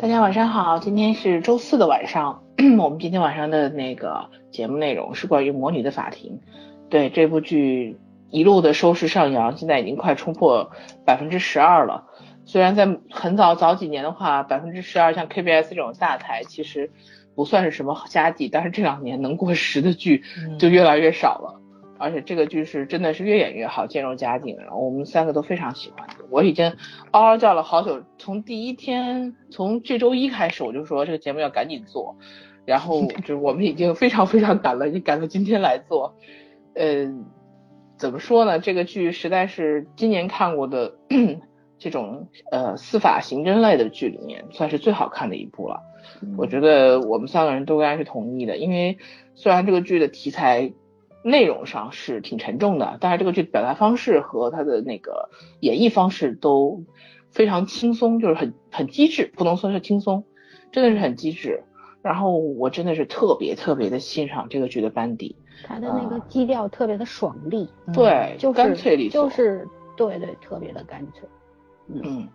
大家晚上好，今天是周四的晚上。我们今天晚上的那个节目内容是关于《魔女的法庭》。对这部剧一路的收视上扬，现在已经快冲破百分之十二了。虽然在很早早几年的话，百分之十二像 KBS 这种大台其实不算是什么佳绩，但是这两年能过十的剧就越来越少了。而且这个剧是真的是越演越好，渐入佳境，然后我们三个都非常喜欢。我已经嗷嗷叫了好久，从第一天，从这周一开始我就说这个节目要赶紧做，然后 就是我们已经非常非常赶了，已经赶到今天来做。嗯，怎么说呢？这个剧实在是今年看过的 这种呃司法刑侦类的剧里面算是最好看的一部了。我觉得我们三个人都应该是同意的，因为虽然这个剧的题材。内容上是挺沉重的，但是这个剧表达方式和它的那个演绎方式都非常轻松，就是很很机智，不能说是轻松，真的是很机智。然后我真的是特别特别的欣赏这个剧的班底，他的那个基调特别的爽利，对，就是干脆利索，就是对对，特别的干脆，嗯。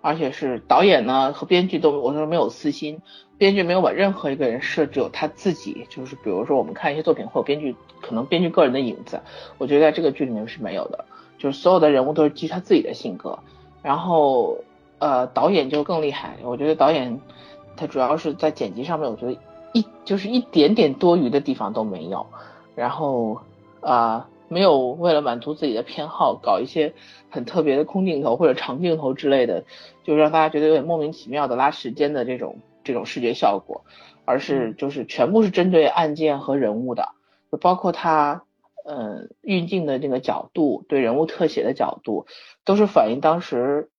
而且是导演呢和编剧都我说没有私心，编剧没有把任何一个人设置有他自己，就是比如说我们看一些作品会有编剧可能编剧个人的影子，我觉得在这个剧里面是没有的，就是所有的人物都是基于他自己的性格，然后呃导演就更厉害，我觉得导演他主要是在剪辑上面，我觉得一就是一点点多余的地方都没有，然后啊。没有为了满足自己的偏好搞一些很特别的空镜头或者长镜头之类的，就让大家觉得有点莫名其妙的拉时间的这种这种视觉效果，而是就是全部是针对案件和人物的，就包括他嗯运镜的这个角度，对人物特写的角度，都是反映当时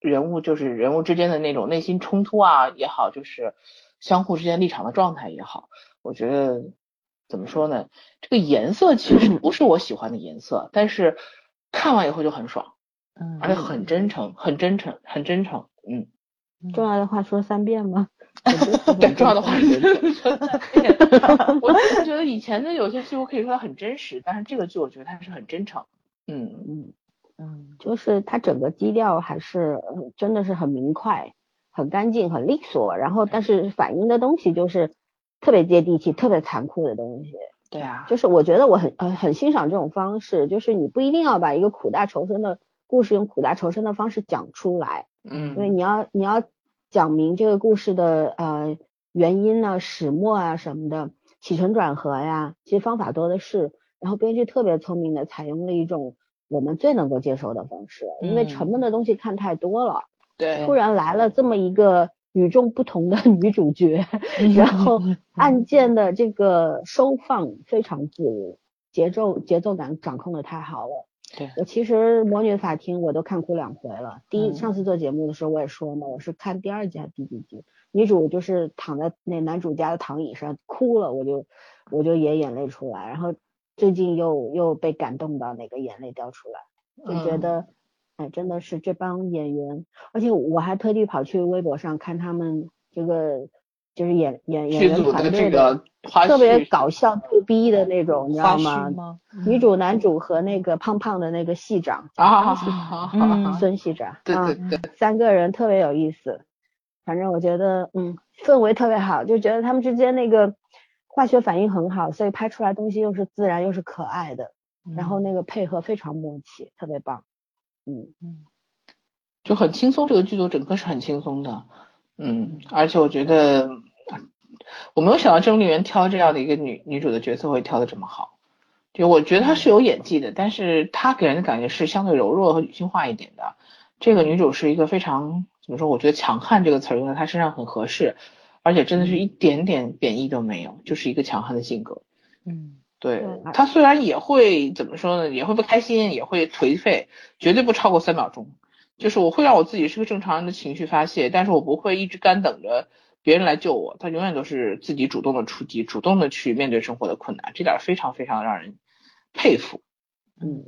人物就是人物之间的那种内心冲突啊也好，就是相互之间立场的状态也好，我觉得。怎么说呢？这个颜色其实不是我喜欢的颜色，但是看完以后就很爽，嗯，而且很真诚，很真诚，很真诚，嗯。重要的话说三遍吗？对，重要的话说三遍。我是觉得以前的有些剧我可以说它很真实，但是这个剧我觉得它是很真诚，嗯嗯嗯，就是它整个基调还是真的是很明快、很干净、很利索，然后但是反映的东西就是。特别接地气、特别残酷的东西，对啊，就是我觉得我很呃很欣赏这种方式，就是你不一定要把一个苦大仇深的故事用苦大仇深的方式讲出来，嗯，因为你要你要讲明这个故事的呃原因呢、始末啊什么的，起承转合呀，其实方法多的是。然后编剧特别聪明的采用了一种我们最能够接受的方式，因为沉闷的东西看太多了，对，突然来了这么一个。与众不同的 女主角，然后 案件的这个收放非常自如，节奏节奏感掌控的太好了。对我其实《魔女法庭》我都看哭两回了。第一上次做节目的时候我也说嘛，我是看第二集还是第几集，女主就是躺在那男主家的躺椅上哭了，我就我就也眼泪出来。然后最近又又被感动到，那个眼泪掉出来，就觉得。哎，真的是这帮演员，而且我还特地跑去微博上看他们这个，就是演演演员团队的特别搞笑逗逼的那种，你知道吗？女主、男主和那个胖胖的那个系长啊，孙系长，对对对，三个人特别有意思。反正我觉得，嗯，氛围特别好，就觉得他们之间那个化学反应很好，所以拍出来东西又是自然又是可爱的，然后那个配合非常默契，特别棒。嗯嗯，就很轻松，这个剧组整个是很轻松的，嗯，而且我觉得我没有想到郑丽媛挑这样的一个女女主的角色会挑的这么好，就我觉得她是有演技的，但是她给人的感觉是相对柔弱和女性化一点的。这个女主是一个非常怎么说？我觉得强悍这个词用在她身上很合适，而且真的是一点点贬义都没有，就是一个强悍的性格。嗯。对他虽然也会怎么说呢，也会不开心，也会颓废，绝对不超过三秒钟。就是我会让我自己是个正常人的情绪发泄，但是我不会一直干等着别人来救我，他永远都是自己主动的出击，主动的去面对生活的困难，这点非常非常让人佩服。嗯，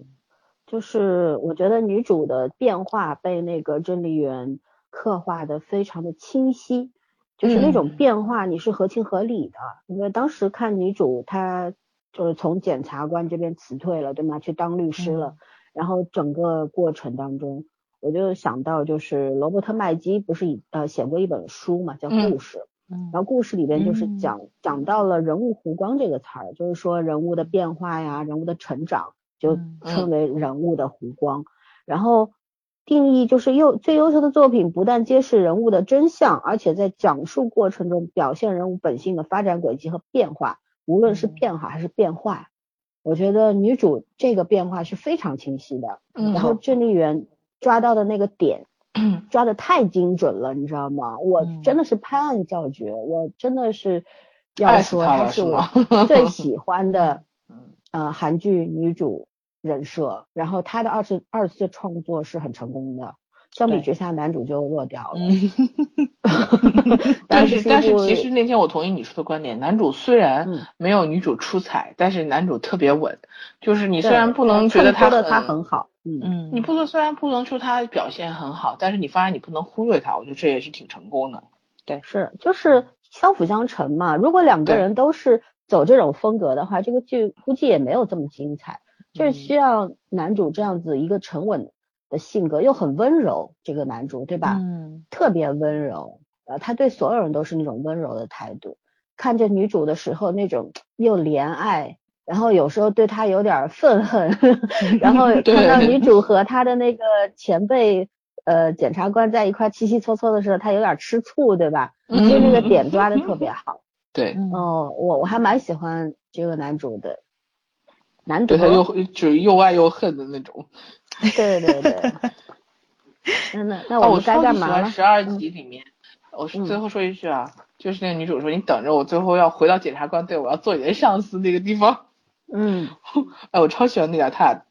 就是我觉得女主的变化被那个郑丽媛刻画的非常的清晰，就是那种变化你是合情合理的。因为当时看女主她就是从检察官这边辞退了，对吗？去当律师了，然后整个过程当中，我就想到就是罗伯特麦基不是呃写过一本书嘛，叫故事。然后故事里边就是讲讲到了人物弧光这个词儿，就是说人物的变化呀，人物的成长。就称为人物的弧光，然后定义就是优最优秀的作品，不但揭示人物的真相，而且在讲述过程中表现人物本性的发展轨迹和变化，无论是变好还是变坏，我觉得女主这个变化是非常清晰的。然后郑丽媛抓到的那个点，抓的太精准了，你知道吗？我真的是拍案叫绝，我真的是要说她是我最喜欢的，呃，韩剧女主。人设，然后他的二次二次创作是很成功的，相比之下男主就弱掉了。但是但是其实那天我同意你说的观点，男主虽然没有女主出彩，但是男主特别稳，就是你虽然不能觉得他他很好，嗯嗯，你不能虽然不能说他表现很好，但是你发现你不能忽略他，我觉得这也是挺成功的。对，是就是相辅相成嘛。如果两个人都是走这种风格的话，这个剧估计也没有这么精彩。就是需要男主这样子一个沉稳的性格，又很温柔，这个男主对吧？嗯，特别温柔，呃，他对所有人都是那种温柔的态度。看着女主的时候，那种又怜爱，然后有时候对他有点愤恨，然后 看到女主和他的那个前辈呃检察官在一块稀稀搓搓的时候，他有点吃醋，对吧？就那个 点抓的特别好。对，哦，我我还蛮喜欢这个男主的。男主对他又就是又爱又恨的那种，对对对。那那那我们该干嘛了？十二集里面，我是最后说一句啊，就是那个女主说：“你等着，我最后要回到检察官队，我要做你的上司那个地方。”嗯，哎，我超喜欢那点，他俩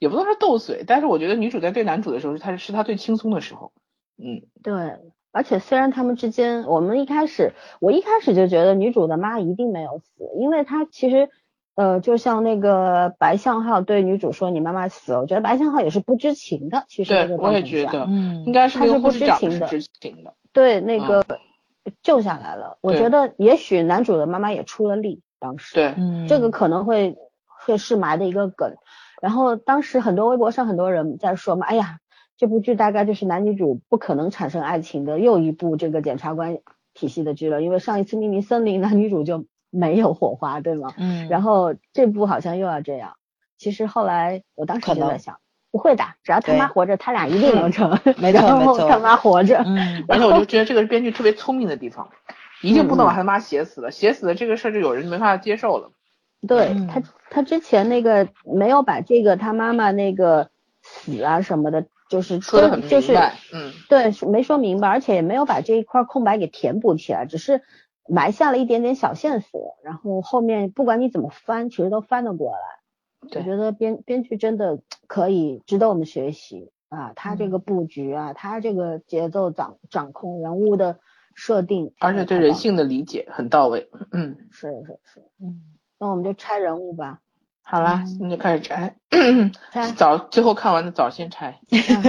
也不能说斗嘴，但是我觉得女主在对男主的时候，她是她最轻松的时候。嗯，对，而且虽然他们之间，我们一开始，我一开始就觉得女主的妈一定没有死，因为她其实。呃，就像那个白相浩对女主说：“你妈妈死了。”我觉得白相浩也是不知情的。其实对，我也觉得，嗯，应该是他是不知情的。知情的。对，那个救下来了。我觉得也许男主的妈妈也出了力，当时。对，这个可能会会是埋的一个梗。然后当时很多微博上很多人在说嘛：“哎呀，这部剧大概就是男女主不可能产生爱情的又一部这个检察官体系的剧了，因为上一次秘密森林男女主就。”没有火花，对吗？嗯。然后这部好像又要这样。其实后来我当时就在想，不会的，只要他妈活着，他俩一定能成。没错没错。他妈活着。嗯。而且我就觉得这个是编剧特别聪明的地方，一定不能把他妈写死了，写死了这个事儿就有人没法接受了。对他，他之前那个没有把这个他妈妈那个死啊什么的，就是说的很明白。嗯。对，没说明白，而且也没有把这一块空白给填补起来，只是。埋下了一点点小线索，然后后面不管你怎么翻，其实都翻得过来。我觉得编编剧真的可以值得我们学习啊，他这个布局啊，他这个节奏掌掌控人物的设定，而且对人性的理解很到位。嗯，是是是，嗯，那我们就拆人物吧。好啦，那就开始拆。早最后看完的早先拆。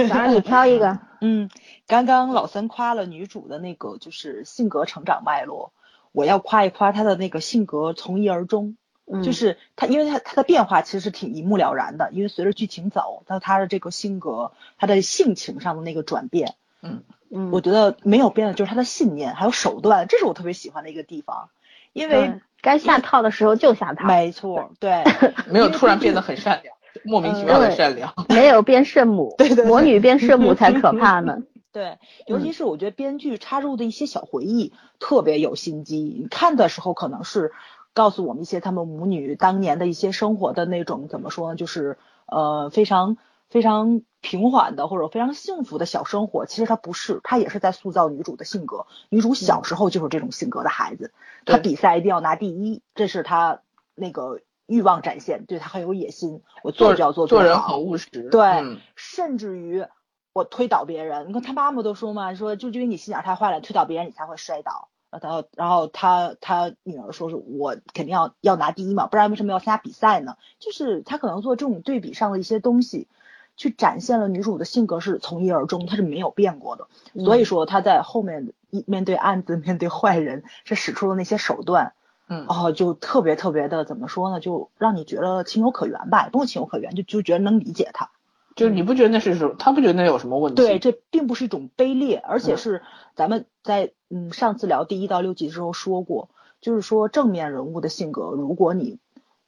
早上你挑一个。嗯，刚刚老三夸了女主的那个就是性格成长脉络。我要夸一夸他的那个性格从一而终，就是他，因为他他的变化其实是挺一目了然的，因为随着剧情走，他他的这个性格，他的性情上的那个转变，嗯。嗯，我觉得没有变的就是他的信念还有手段，这是我特别喜欢的一个地方，因为该下套的时候就下套，没错，对，没有突然变得很善良，莫名其妙的善良，没有变圣母，对对，魔女变圣母 才可怕呢。对，尤其是我觉得编剧插入的一些小回忆特别有心机。你看的时候可能是告诉我们一些他们母女当年的一些生活的那种怎么说呢？就是呃非常非常平缓的或者非常幸福的小生活。其实它不是，它也是在塑造女主的性格。女主小时候就是这种性格的孩子，她比赛一定要拿第一，这是她那个欲望展现，对她很有野心。我做就要做做人很务实，对，甚至于。我推倒别人，你看他妈妈都说嘛，说就因为你心眼太坏了，推倒别人你才会摔倒。然后然后他他女儿说是我肯定要要拿第一嘛，不然为什么要参加比赛呢？就是他可能做这种对比上的一些东西，去展现了女主的性格是从一而终，她是没有变过的。所以说她在后面一面对案子、面对坏人，是使出了那些手段。嗯哦，就特别特别的怎么说呢？就让你觉得情有可原吧，也不用情有可原，就就觉得能理解他。就是你不觉得那是什么？他不觉得那有什么问题？对，这并不是一种卑劣，而且嗯是咱们在嗯上次聊第一到六集的时候说过，就是说正面人物的性格，如果你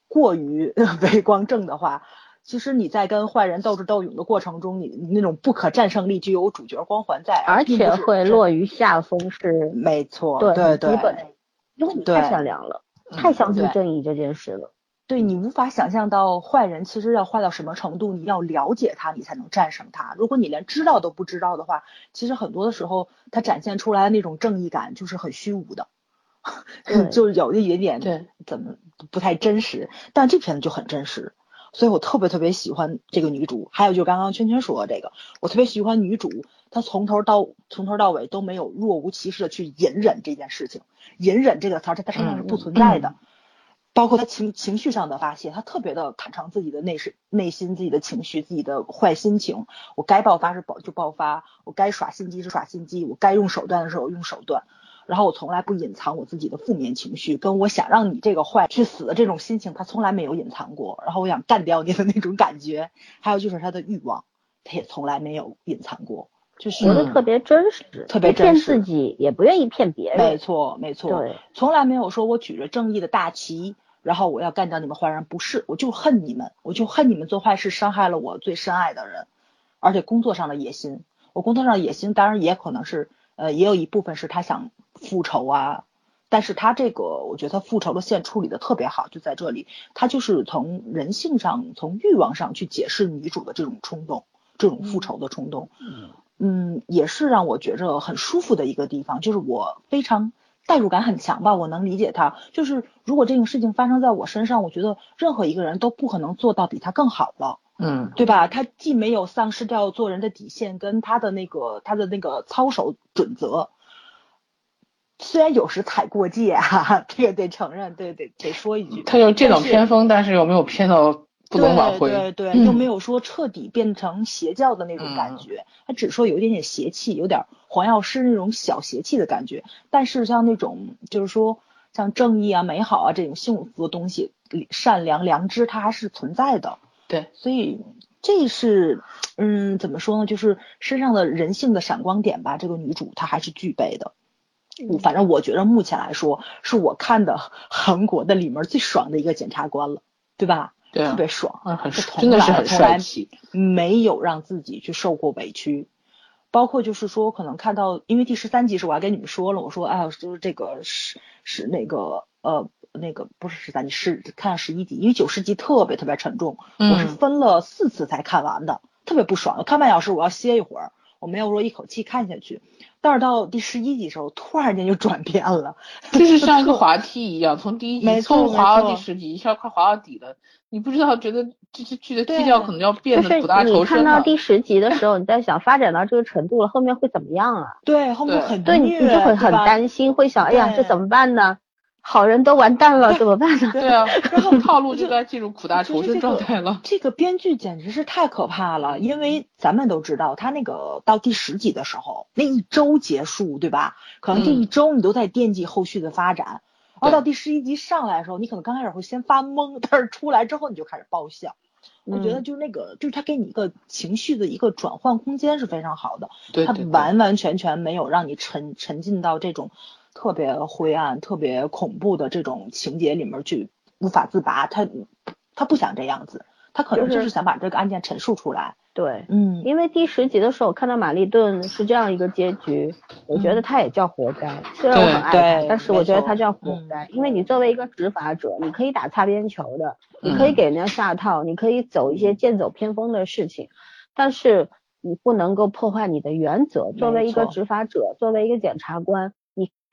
过于 为光正的话，其实你在跟坏人斗智斗勇的过程中，你你那种不可战胜力就有主角光环在，而且会落于下风是，没错，对对对基本，因为你太善良了，嗯太相信正义这件事了。对你无法想象到坏人其实要坏到什么程度，你要了解他，你才能战胜他。如果你连知道都不知道的话，其实很多的时候他展现出来的那种正义感就是很虚无的，就是有一点点对怎么不太真实。但这片子就很真实，所以我特别特别喜欢这个女主。还有就刚刚圈圈说的这个，我特别喜欢女主，她从头到从头到尾都没有若无其事的去隐忍这件事情。隐忍这个词儿在她身上是不存在的。包括他情情绪上的发泄，他特别的坦诚自己的内是内心、自己的情绪、自己的坏心情。我该爆发是爆就爆发，我该耍心机是耍心机，我该用手段的时候用手段。然后我从来不隐藏我自己的负面情绪，跟我想让你这个坏去死的这种心情，他从来没有隐藏过。然后我想干掉你的那种感觉，还有就是他的欲望，他也从来没有隐藏过，就是活得特别真实，特别真实自己，也不愿意骗别人没。错，没。错，对，从来没有说我举着正义的大旗，然后我要干掉你们坏人，不是，我就恨你们，我就恨你们做坏事，伤害了我最深爱的人，而且工作上的野心，我工作上的野心当然也可能是，呃，也有一部分是他想复仇啊，但是他这个我觉得他复仇的线处理的特别好，就在这里，他就是从人性上，从欲望上去解释女主的这种冲动，这种复仇的冲动，嗯，也是让我觉着很舒服的一个地方，就是我非常代入感很强吧，我能理解他。就是如果这个事情发生在我身上，我觉得任何一个人都不可能做到比他更好了，嗯对吧？他既没有丧失掉做人的底线跟他的那个他的那个操守准则，虽然有时踩过界啊，这个得承认，对，得得说一句。他有这种偏锋，但是又没有偏到不能挽回。对对对，嗯又没有说彻底变成邪教的那种感觉，他只说有一点点邪气，有点黄药师那种小邪气的感觉。但是像那种就是说像正义啊、美好啊这种幸福的东西，善良、良知，它还是存在的。对，所以这是嗯，怎么说呢？就是身上的人性的闪光点吧，这个女主她还是具备的。反正我觉得目前来说，是我看的 韩国的里面最爽的一个检察官了，对吧？对啊。特别爽，嗯，很就从真的是很帅气。没有让自己去受过委屈，包括就是说，可能看到，因为第十三集时我还跟你们说了，我说，哎呀，就是这个是是那个呃那个不是十三集，是看十一集，因为九十集特别特别沉重，我是嗯分了四次才看完的，特别不爽，我看半小时我要歇一会儿，我没有说一口气看下去，但是到第十一集的时候，突然间就转变了，就是像一个 滑梯一样，从第一集从滑到第十集，一下快滑到底了。你不知道，觉得这这剧的基调可能要变得苦大仇你看。到第十集的时候，你在想发展到这个程度了，后面会怎么样啊？对，后面对很对，你你就会很担心，会想，哎呀，这怎么办呢？好人都完蛋了，怎么办呢？对啊，然后套路就该进入苦大仇深状态了。这个编剧简直是太可怕了，因为咱们都知道，他那个到第十集的时候，那一周结束，对吧？可能这一周你都在惦记后续的发展，然后到第十一集上来的时候，你可能刚开始会先发懵，但是出来之后你就开始爆笑。我觉得嗯就是那个，就是他给你一个情绪的一个转换空间是非常好的，他对对对完完全全没有让你沉沉浸到这种特别灰暗、特别恐怖的这种情节里面去无法自拔。他他不想这样子，他可能就就是是想把这个案件陈述出来。对，嗯，因为第十集的时候，我看到玛丽顿是这样一个结局，我觉得他也叫活该。虽然我很爱他，但是我觉得他叫活该，因为你作为一个执法者，你可以打擦边球的，你可以嗯给人家下套，你可以走一些剑走偏锋的事情，但是你不能够破坏你的原则。作为一个执法者，作为一个检察官，你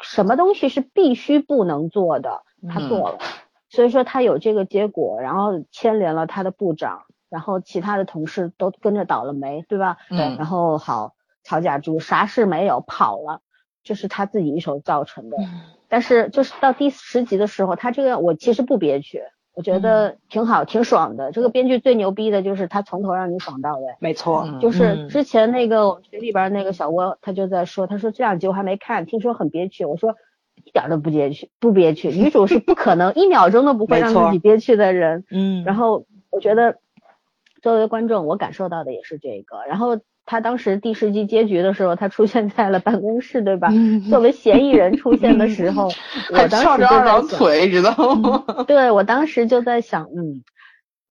什么东西是必须不能做的，他嗯做了。所以说他有这个结果，然后牵连了他的部长，然后其他的同事都跟着倒了霉，对吧？嗯然后好，曹甲柱啥事没有跑了，这是他自己一手造成的。但是就是到第十集的时候，他这个我其实不憋屈，我觉得挺好，挺爽的。这个编剧最牛逼的就是他从头让你爽到尾。没错，就是之前那个我们群里边那个小窝，他就在说，他说这两集我还没看，听说很憋屈。我说一点都不憋屈，不憋屈。女主是不可能一秒钟都不会让自己憋屈的人。嗯。然后我觉得作为观众，我感受到的也是这个。然后。他当时第十集结局的时候，他出现在了办公室，对吧？作为嫌疑人出现的时候，我当时就在想，腿，知道吗？对，我当时就在想，嗯，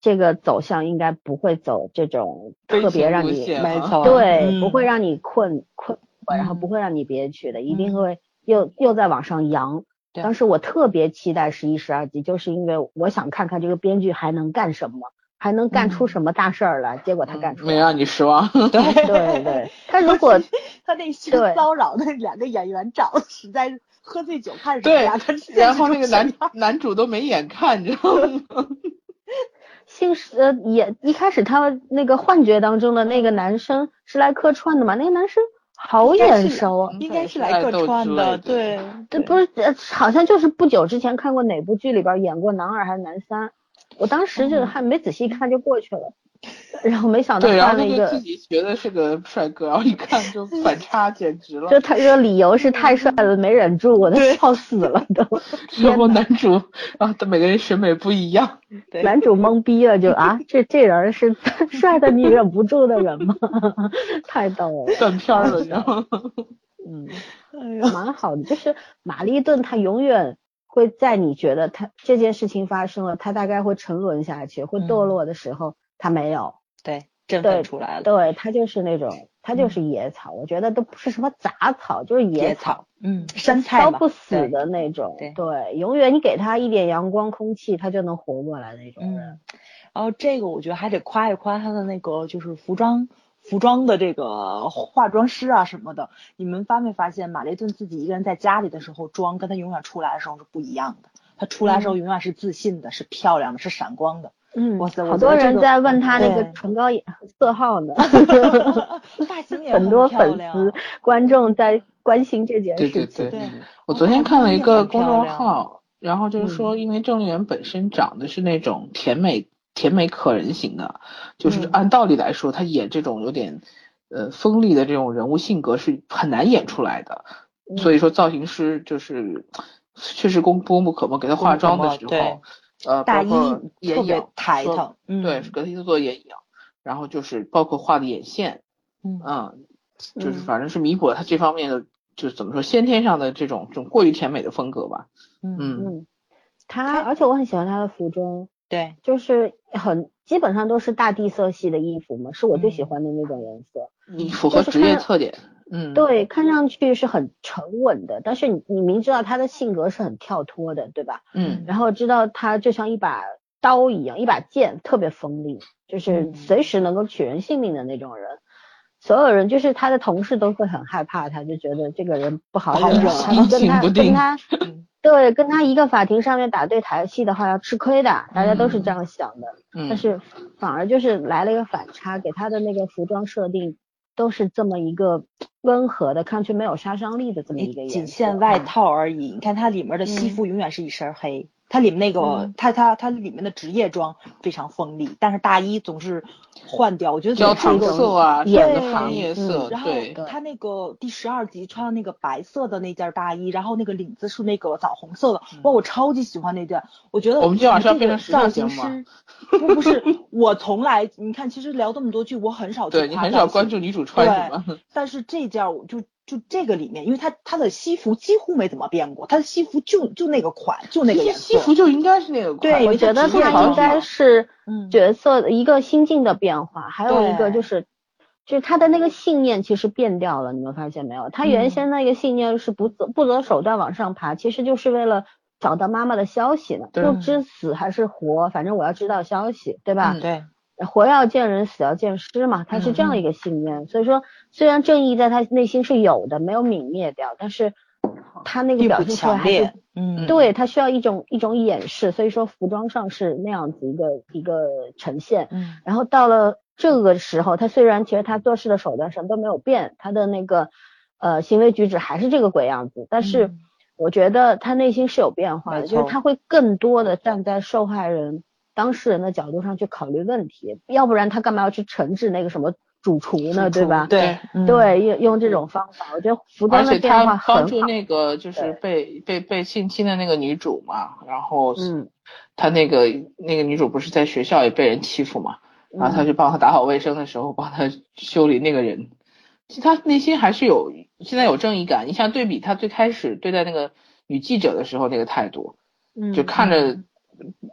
这个走向应该不会走这种特别让你，没错，对，不会让你困困，然后不会让你憋屈的，一定会又又在往上扬。当时我特别期待十一、十二集，就是因为我想看看这个编剧还能干什么。还能干出什么大事儿来？结果他干出没让你失望。对 对对，他如果他那 性骚扰那两个演员长得实在喝醉酒看什么呀？然后那个男男主都没眼看，你知道吗？姓呃也一开始他那个幻觉当中的那个男生是来客串的嘛？那个男生好眼熟，应该是来客串的。对，这不是好像就是不久之前看过哪部剧里边演过男二还是男三？我当时就还没仔细看就过去了，然后没想到他那个自己觉得是个帅哥，然后一看就 反差简直了。就他这个理由是太帅了，没忍住，我都笑死了都。然后男主啊，他每个人审美不一样，男主懵逼了，就啊，这这人是 帅的你忍不住的人吗？太逗了，断片了，你知道吗？嗯，蛮好的，就是玛丽顿，他永远。会在你觉得他这件事情发生了，他大概会沉沦下去，会堕落的时候，他没有，对，振奋出来了，对他就是那种，他就是野草，我觉得都不是什么杂草，就是野草，嗯，山菜烧不死的那种，对，永远你给他一点阳光空气，他就能活过来那种人。然后这个我觉得还得夸一夸他的那个就是服装。服装的这个化妆师啊什么的，你们发没发现，马雷顿自己一个人在家里的时候，妆跟他永远出来的时候是不一样的。他出来的时候永远是自信的，是漂亮的，是闪光的。嗯，哇塞，好多人在问他那个唇膏色号呢。发型也很多粉丝观众在关心这件事情。对对对，我昨天看了一个公众号，然后就是说，因为郑丽媛本身长得是那种甜美。甜美可人型的，就是按道理来说，他演这种有点呃锋利的这种人物性格是很难演出来的。所以说造型师就是确实功功不可没，给他化妆的时候，呃，大衣眼影抬头，对，给他做眼影，然后就是包括画的眼线，嗯，就是反正是弥补了他这方面的，就是怎么说先天上的这种这种过于甜美的风格吧。嗯嗯，他而且我很喜欢他的服装。对，就是很基本上都是大地色系的衣服嘛，是我最喜欢的那种颜色。嗯符合职业特点，嗯，对，看上去是很沉稳的，但是你你明知道他的性格是很跳脱的，对吧？嗯，然后知道他就像一把刀一样，一把剑，特别锋利，就是随时能够取人性命的那种人。所有人就是他的同事都会很害怕他，就觉得这个人不好惹，跟他跟他。对，跟他一个法庭上面打对台戏的话要吃亏的，大家都是这样想的。嗯。但是反而就是来了一个反差，给他的那个服装设定都是这么一个温和的，看去没有杀伤力的这么一个仅限外套而已。你看它里面的西服永远是一身黑。它里面那个，它它它里面的职业装非常锋利，但是大衣总是换掉，我觉得焦糖色啊，对，行业色。然后他那个第十二集穿的那个白色的那件大衣，然后那个领子是那个枣红色的，哇，我超级喜欢那件。我觉得我们今晚上变成造型师，不不是，我从来你看，其实聊这么多剧，我很少对你很少关注女主穿什么，但是这件我就。就这个里面，因为他他的西服几乎没怎么变过，他的西服就就那个款，就那个颜色。西服就应该是那个款。对，我觉得他应该是角色的一个心境的变化，还有一个就是，就是他的那个信念其实变掉了，你们发现没有？他原先那个信念是不择不择手段往上爬，其实就是为了找到妈妈的消息呢，不知死还是活，反正我要知道消息，对吧？对。活要见人，死要见尸嘛，他是这样一个信念。所以说，虽然正义在他内心是有的，没有泯灭掉，但是他那个表现出来还是，嗯，对他需要一种一种掩饰。所以说，服装上是那样子一个一个呈现。嗯，然后到了这个时候，他虽然其实他做事的手段什么都没有变，他的那个呃行为举止还是这个鬼样子，但是我觉得他内心是有变化的，就是他会更多的站在受害人当事人的角度上去考虑问题，要不然他干嘛要去惩治那个什么？主厨呢，对吧？对对，用用这种方法，我觉得服装的变化很帮助那个就是被被被性侵的那个女主嘛，然后嗯，他那个那个女主不是在学校也被人欺负嘛，然后他去帮他打扫卫生的时候帮他修理那个人，其实他内心还是有现在有正义感。你像对比他最开始对待那个女记者的时候那个态度，就看着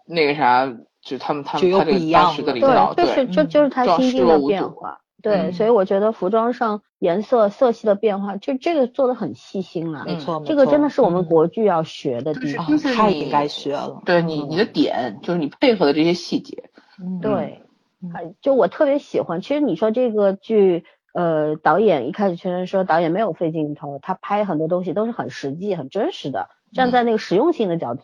那个啥，就他们他们他这个当时的领导，对，就是就就是他心境的变化。对，所以我觉得服装上颜色色系的变化，就这个做的很细心了。没错，这个真的是我们国剧要学的地方，太应该学了。对你，你的点就是你配合的这些细节。对，就我特别喜欢。其实你说这个剧，呃，导演一开始确实说导演没有费镜头，他拍很多东西都是很实际、很真实的，站在那个实用性的角度。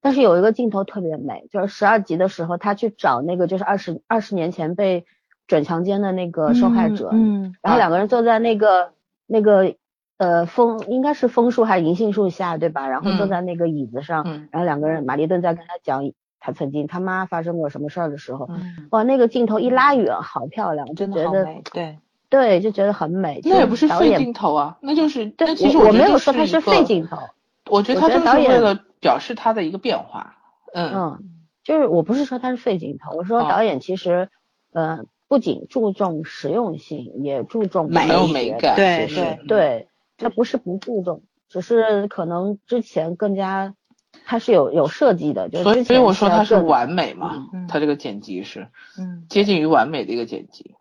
但是有一个镜头特别美，就是十二集的时候，他去找那个就是二十二十年前被。转强奸的那个受害者，嗯，然后两个人坐在那个那个呃枫应该是枫树还是银杏树下，对吧？然后坐在那个椅子上，然后两个人玛丽顿在跟他讲他曾经他妈发生过什么事儿的时候，哇，那个镜头一拉远，好漂亮，真的觉得对对，就觉得很美。那也不是废镜头啊，那就是但其实我没有说它是废镜头，我觉得他就是为了表示他的一个变化，嗯嗯，就是我不是说他是废镜头，我说导演其实嗯。不仅注重实用性，也注重美美感。对对对，他不是不注重，只是可能之前更加，他是有有设计的，就所以所以我说他是完美嘛，他这个剪辑是，嗯，接近于完美的一个剪辑。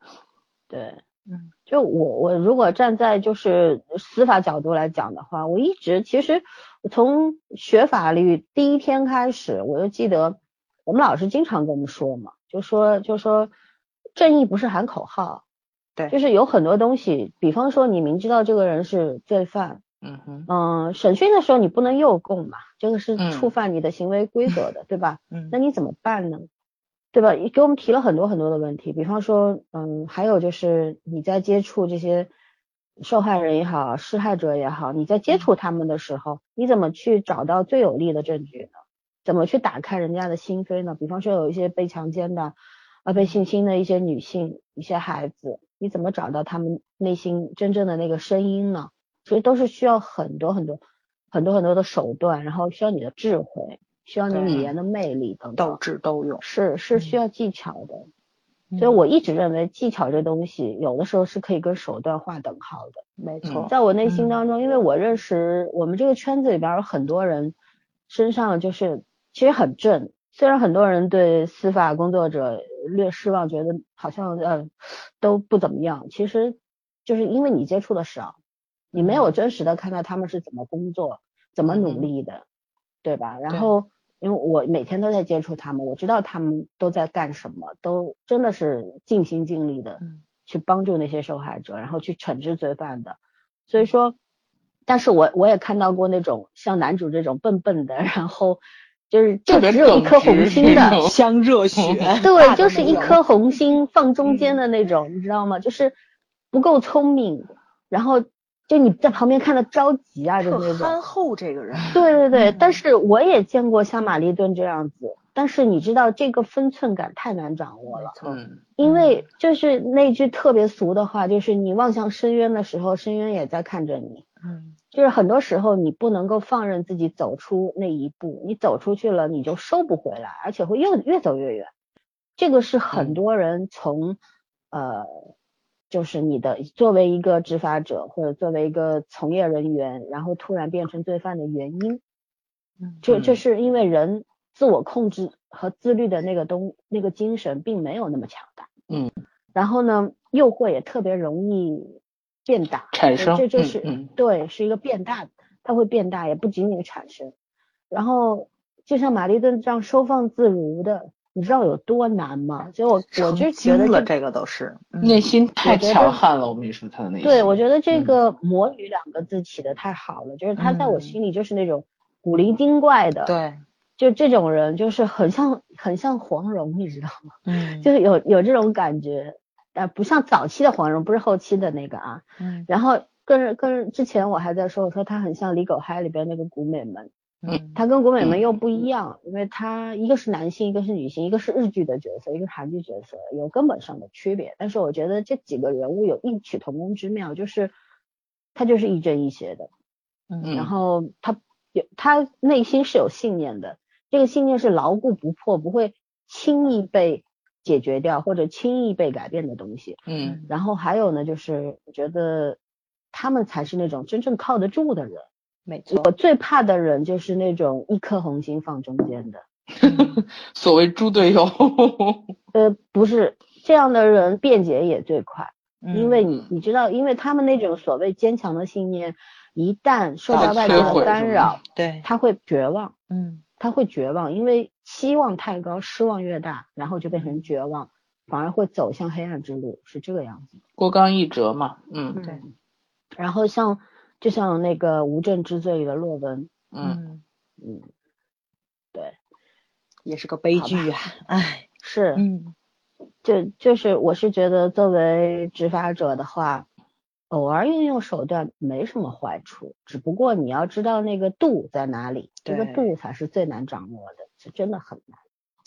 对，嗯，就我我如果站在就是司法角度来讲的话，我一直其实从学法律第一天开始，我就记得我们老师经常跟我们说嘛，就说就说。正义不是喊口号，对，就是有很多东西，比方说你明知道这个人是罪犯，嗯哼，嗯，审讯的时候你不能诱供嘛，这个是触犯你的行为规则的，对吧？嗯，那你怎么办呢？对吧？给我们提了很多很多的问题，比方说，嗯，还有就是你在接触这些受害人也好，施害者也好，你在接触他们的时候，你怎么去找到最有力的证据呢？怎么去打开人家的心扉呢？比方说有一些被强奸的。啊被性侵的一些女性、一些孩子，你怎么找到他们内心真正的那个声音呢？所以都是需要很多很多、很多很多的手段，然后需要你的智慧，需要你语言的魅力等等，斗智斗勇，是是需要技巧的。所以我一直认为技巧这东西，有的时候是可以跟手段划等号的。没错，在我内心当中，因为我认识我们这个圈子里边有很多人，身上就是其实很正。虽然很多人对司法工作者略失望，觉得好像呃都不怎么样，其实就是因为你接触的少，你没有真实的看到他们是怎么工作、怎么努力的，对吧？然后因为我每天都在接触他们，我知道他们都在干什么，都真的是尽心尽力的去帮助那些受害者，然后去惩治罪犯的。所以说，但是我我也看到过那种像男主这种笨笨的，然后。就是就只有一颗红心的 香热血，对，就是一颗红心放中间的那种，你知道吗？就是不够聪明，然后就你在旁边看的着急啊，就那种。憨厚这个人。对对对，但是我也见过像玛丽顿这样子，但是你知道这个分寸感太难掌握了，嗯，因为就是那句特别俗的话，就是你望向深渊的时候，深渊也在看着你，嗯。就是很多时候你不能够放任自己走出那一步，你走出去了你就收不回来，而且会越越走越远。这个是很多人从呃，就是你的作为一个执法者或者作为一个从业人员，然后突然变成罪犯的原因。就就是因为人自我控制和自律的那个东那个精神并没有那么强大。嗯。然后呢，诱惑也特别容易。变大，产生，这就是对，是一个变大，它会变大，也不仅仅产生。然后就像玛丽顿这样收放自如的，你知道有多难吗？所以我我就觉得这个都是内心太强悍了。我跟你说，他的内心。对，我觉得这个魔女两个字起的太好了，就是她在我心里就是那种古灵精怪的，对，就这种人就是很像很像黄蓉，你知道吗？嗯，就是有有这种感觉。呃，不像早期的黄蓉，不是后期的那个啊。嗯。然后跟跟之前我还在说，我说他很像《李狗嗨》里边那个古美门，嗯，他跟国美们又不一样，因为他一个是男性，一个是女性，一个是日剧的角色，一个是韩剧角色，有根本上的区别。但是我觉得这几个人物有异曲同工之妙，就是他就是亦正亦邪的，嗯然后他有他内心是有信念的，这个信念是牢固不破，不会轻易被解决掉或者轻易被改变的东西。嗯然后还有呢，就是我觉得他们才是那种真正靠得住的人。没错，我最怕的人就是那种一颗红心放中间的。所谓猪队友，呃，不是这样的人辩解也最快，嗯。因为你你知道，因为他们那种所谓坚强的信念，一旦受到外界的干扰，对，他会绝望，嗯。他会绝望，因为期望太高，失望越大，然后就变成绝望，反而会走向黑暗之路，是这个样子。郭刚一折嘛，嗯。对。嗯，然后像就像那个无证之罪里的洛文，嗯，嗯，嗯，对，也是个悲剧啊，唉，是，嗯。就就是我是觉得作为执法者的话，偶尔运用手段没什么坏处，只不过你要知道那个度在哪里，这个度才是最难掌握的，是真的很难。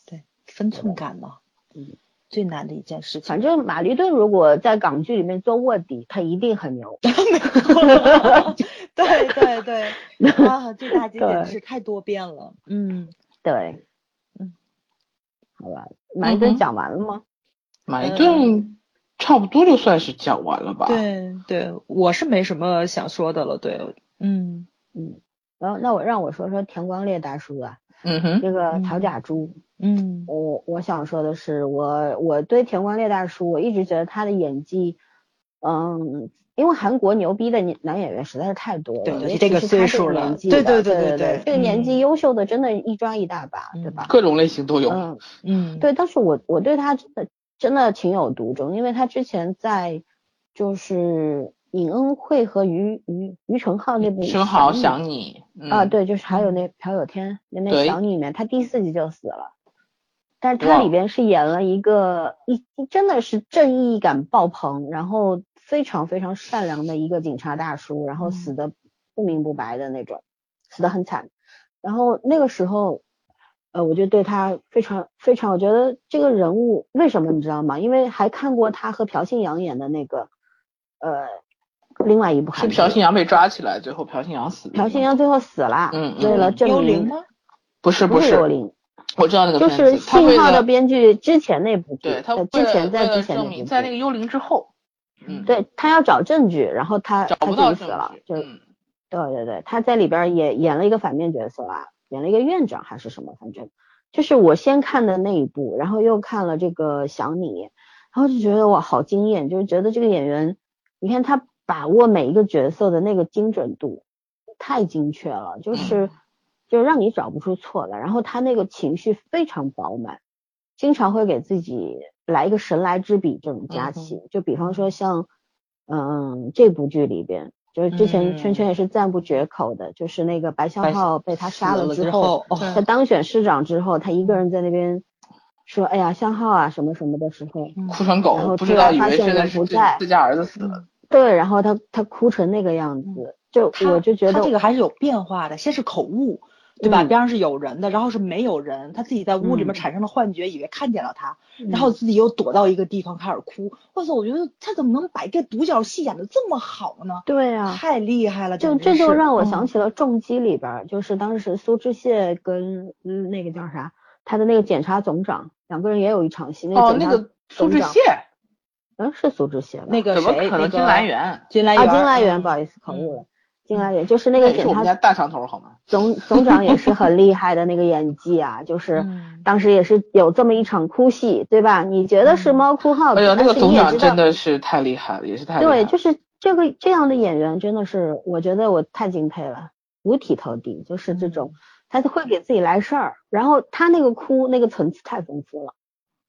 对，分寸感嘛，嗯，最难的一件事情，反正马利顿如果在港剧里面做卧底，他一定很牛。对对对，啊，这大姐简对直是太多变了，嗯，对，嗯，好吧，马利顿讲完了吗？马一顿差不多就算是讲完了吧？，对对，我是没什么想说的了，对，嗯。嗯，然后那我让我说说田光烈大叔啊，嗯哼，这个嗯。陶甲猪。嗯。我我想说的是，我我对田光烈大叔，我一直觉得他的演技，嗯，因为韩国牛逼的男男演员实在是太多了，对尤其这个岁数了年纪对的对对对对这个年纪嗯优秀的真的一抓一大把，对嗯吧？各种类型都有。嗯，嗯，对，但是我我对他真的真的情有独钟，因为他之前在就是尹恩惠和于于于承浩那部真好想你啊，嗯。对，就是还有那朴有天那那对想你里面，他第四集就死了，但是哇他里边是演了一个一真的是正义感爆棚，然后非常非常善良的一个警察大叔，然后死的不明不白的那种，死的很惨。然后那个时候，呃，我就对他非常非常，我觉得这个人物为什么你知道吗？因为还看过他和朴信阳演的那个，呃，另外一部是韩剧，朴信阳被抓起来，最后朴信阳死的。朴信阳最后死了，嗯嗯为了证明幽灵吗？不是不是幽灵，我知道那个就是信号的编剧之前那部剧，对他之前在之前那部在那，个幽灵之后，嗯，对他要找证据，然后他他自己死了，就嗯。对对对，他在里边也演了一个反面角色啊，演了一个院长还是什么，反正就是我先看的那一部，然后又看了这个想你，然后就觉得哇好惊艳，就是觉得这个演员，你看他把握每一个角色的那个精准度太精确了，就是就让你找不出错来，然后他那个情绪非常饱满，经常会给自己来一个神来之笔这种佳期，就比方说像嗯这部剧里边。就是之前嗯。圈圈也是赞不绝口的，就是那个白白孝浩被他杀了之之后哦他当选市长之后，他一个人在那边说：“哎呀，向浩啊，什么什么的时候，嗯。哭成狗然后，不知道突然发现人不在自家儿子死了。对，然后他他哭成那个样子，就我就觉得他这个还是有变化的，先是口误，对吧？嗯边上是有人的，然后是没有人，他自己在屋里面嗯产生了幻觉，以为看见了他，嗯然后自己又躲到一个地方开始哭。哇塞，我觉得他怎么能把一个独角戏演的这么好呢？对啊，太厉害了，就这就让我嗯想起了《重击》里边儿，就是当时苏志燮跟嗯那个叫啥，他的那个检察总长两个人也有一场戏，那哦，那个苏志燮，嗯是苏志燮吧？那个怎么谁，金来元？啊，金来元，金来元，嗯不好意思口误了，金来也就是那个演，他是我们家大长头好吗？总总长也是很厉害的那个演技啊，就是嗯当时也是有这么一场哭戏，对吧？你觉得是嗯猫哭耗子，哎呀，那个总长真的是太厉害了，也是太厉害对，就是这个这样的演员真的是，我觉得我太敬佩了，五体投地，就是这种，他会给自己来事儿，然后他那个哭那个层次太丰富了，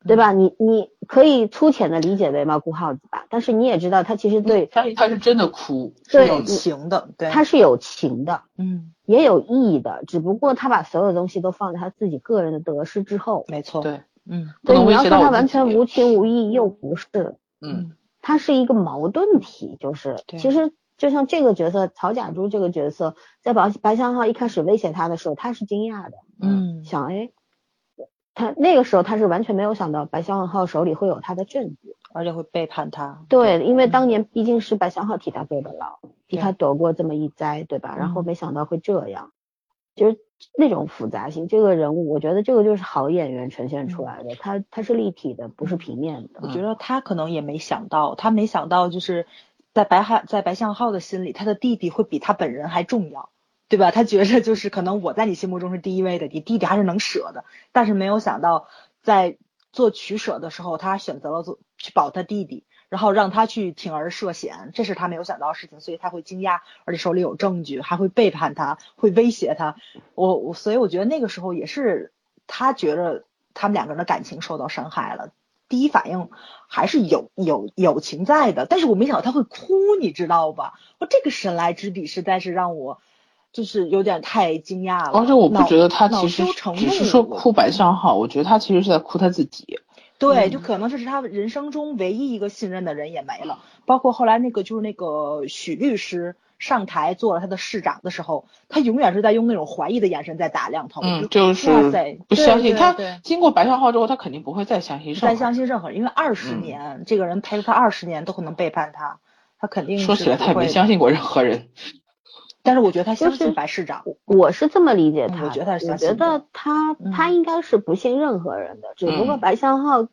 对吧？你你可以粗浅的理解为猫哭耗子吧，但是你也知道他其实对他他是真的哭，是有情的，对，他是有情的，嗯，也有意义的，只不过他把所有东西都放在他自己个人的得失之后。没错，对，嗯。对，你要说他完全无情无义，又不是，嗯，他是一个矛盾体，就是对。其实就像这个角色曹甲珠这个角色，在白白香浩一开始威胁他的时候，他是惊讶的，嗯，想哎，他那个时候他是完全没有想到白香浩手里会有他的证据，而且会背叛他。对，因为当年毕竟是白香浩替他坐的牢，替他躲过这么一灾，对吧？然后没想到会这样，就是那种复杂性，这个人物，我觉得这个就是好演员呈现出来的，他他是立体的，不是平面的。我觉得他可能也没想到，他没想到就是在白海在白向浩的心里，他的弟弟会比他本人还重要。对吧？他觉着就是可能我在你心目中是第一位的，你弟弟还是能舍的，但是没有想到在做取舍的时候，他选择了做去保他弟弟，然后让他去铤而涉险，这是他没有想到的事情，所以他会惊讶，而且手里有证据，还会背叛他，会威胁他。我我所以我觉得那个时候也是他觉着他们两个人的感情受到伤害了，第一反应还是有有友情在的，但是我没想到他会哭，你知道吧？我这个神来之笔实在是让我。就是有点太惊讶了，而且我不觉得他其实只是说哭白相浩，我觉得他其实是在哭他自己。对，就可能这是他人生中唯一一个信任的人也没了。包括后来那个就是那个许律师上台做了他的市长的时候，他永远是在用那种怀疑的眼神在打量他。嗯，就是不相信他。经过白相浩之后，他肯定不会再相信再相信任何人，因为二十年这个人陪了他二十年都可能背叛他，他肯定说起来他也没相信过任何人。但是我觉得他相信白市长，我是这么理解他。我觉得他我觉得他他应该是不信任何人的，只不过白向浩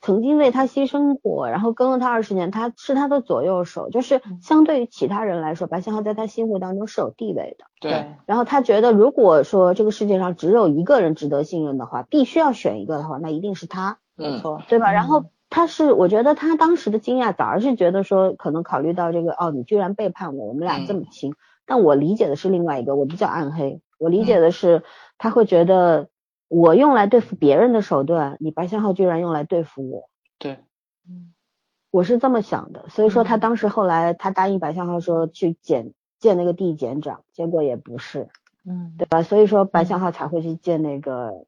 曾经为他牺牲过，然后跟了他二十年，他是他的左右手，就是相对于其他人来说，白向浩在他心目当中是有地位的。对。然后他觉得，如果说这个世界上只有一个人值得信任的话，必须要选一个的话，那一定是他。没错。对吧？然后他是，我觉得他当时的惊讶，反而是觉得说，可能考虑到这个，哦，你居然背叛我，我们俩这么亲。但我理解的是另外一个，我比较暗黑。我理解的是，他会觉得我用来对付别人的手段，你白相浩居然用来对付我。对，嗯，我是这么想的。所以说他当时后来他答应白相浩说去检见那个地检长，结果也不是，嗯，对吧？所以说白相浩才会去见那个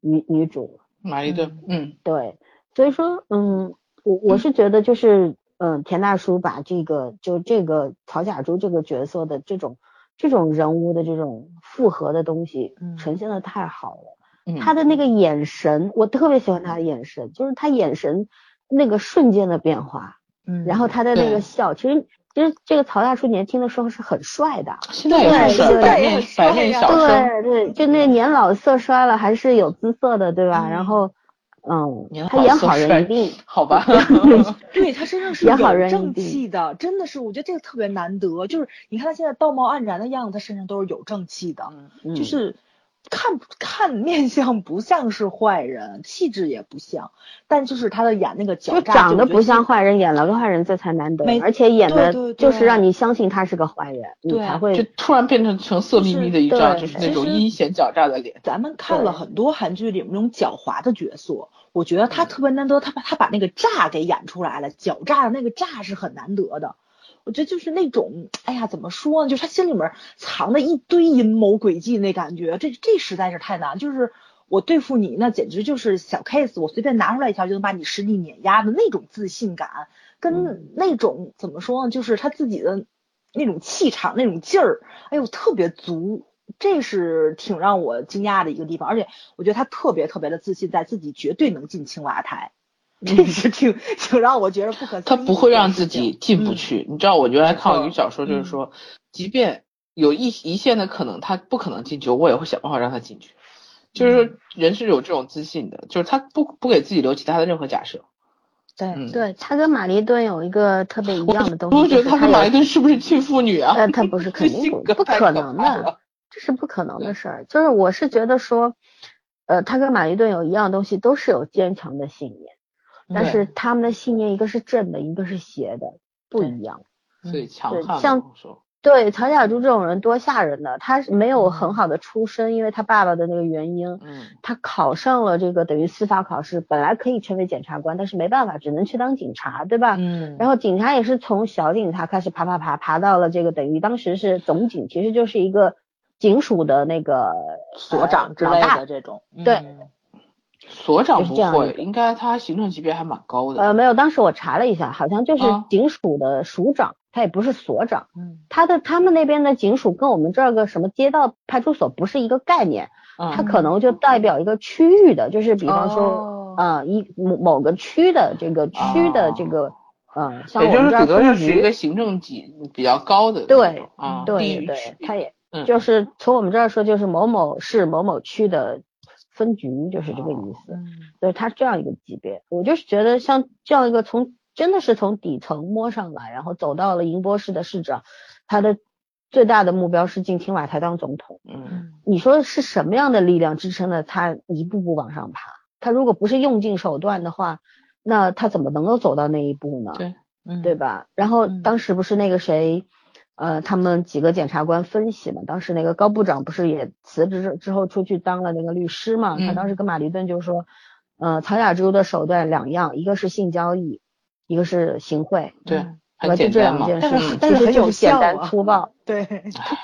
女女主玛丽顿，嗯，对。所以说，嗯，我我是觉得就是。嗯，田大叔把这个就这个曹甲珠这个角色的这种这种人物的这种复合的东西呈现的太好了，他的那个眼神，我特别喜欢他的眼神，就是他眼神那个瞬间的变化，嗯，然后他的那个笑，其实其实这个曹大叔年轻的时候是很帅的，现在也是白面白面小生，对对，就那年老色衰了还是有姿色的，对吧？然后。嗯，他演好 人一定好吧？对他身上是有正气的，真的是，我觉得这个特别难得。就是你看他现在道貌岸然的样子，他身上都是有正气的，就是看 看面相不像是坏人，气质也不像，但就是他的演那个狡诈，长得不像坏人，演了个坏人这才难得，而且演的就是让你相信他是个坏人，你才会就突然变成成色眯眯的一张，就是那种阴险狡诈的脸。咱们看了很多韩剧里面那种狡猾的角色。我觉得他特别难得，他把他把那个诈给演出来了，狡诈的那个诈是很难得的。我觉得就是那种，哎呀，怎么说呢？就是他心里面藏的一堆阴谋诡计那感觉，这这实在是太难。就是我对付你，那简直就是小 case，我随便拿出来一条就能把你实力碾压的那种自信感，跟那种怎么说呢？就是他自己的那种气场、那种劲儿，哎呦，特别足。这是挺让我惊讶的一个地方，而且我觉得他特别特别的自信，在自己绝对能进青瓦台，这是挺挺让我觉得不可思议。他不会让自己进不去，你知道，我原来看过一个小说，就是说，即便有一一线的可能，他不可能进去，我也会想办法让他进去。就是说，人是有这种自信的，就是他不不给自己留其他的任何假设。对，对他跟玛丽顿有一个特别一样的东西。我觉得他跟玛丽顿是不是亲父女啊？呃，他不是，肯定不不可能的。这是不可能的事儿，就是我是觉得说，呃，他跟马丽顿有一样东西，都是有坚强的信念，但是他们的信念一个是正的，一个是邪的，不一样。最强悍。像对曹小珠这种人多吓人的，他是没有很好的出身，因为他爸爸的那个原因，嗯，他考上了这个等于司法考试，本来可以成为检察官，但是没办法，只能去当警察，对吧？嗯。然后警察也是从小警察开始爬爬爬，爬到了这个等于当时是总警，其实就是一个。警署的那个所长之类的这种，对，所长不会，应该他行政级别还蛮高的。呃，没有，当时我查了一下，好像就是警署的署长，他也不是所长，嗯他的他们那边的警署跟我们这儿个什么街道派出所不是一个概念，他嗯可能就代表一个区域的，就是比方说哦啊、一某某个区的这个区的这个呃，像我们这儿也就是一个行政级比较高的对啊，地对对，他也嗯就是从我们这儿说就是某某市某某区的分局，就是这个意思。嗯所以他这样一个级别，我就是觉得像这样一个从真的是从底层摸上来，然后走到了宁波市的市长，他的最大的目标是进青瓦台当总统。嗯嗯你说是什么样的力量支撑了他一步步往上爬？他如果不是用尽手段的话，那他怎么能够走到那一步呢？对嗯，对吧？然后嗯当时不是那个谁，呃，他们几个检察官分析嘛，当时那个高部长不是也辞职之之后出去当了那个律师嘛？他嗯当时跟马利顿就说，呃，曹雅珠的手段两样，一个是性交易，一个是行贿，对嗯，对吧？很就这简单嘛，两件事但是情，但是很有简单粗暴，对，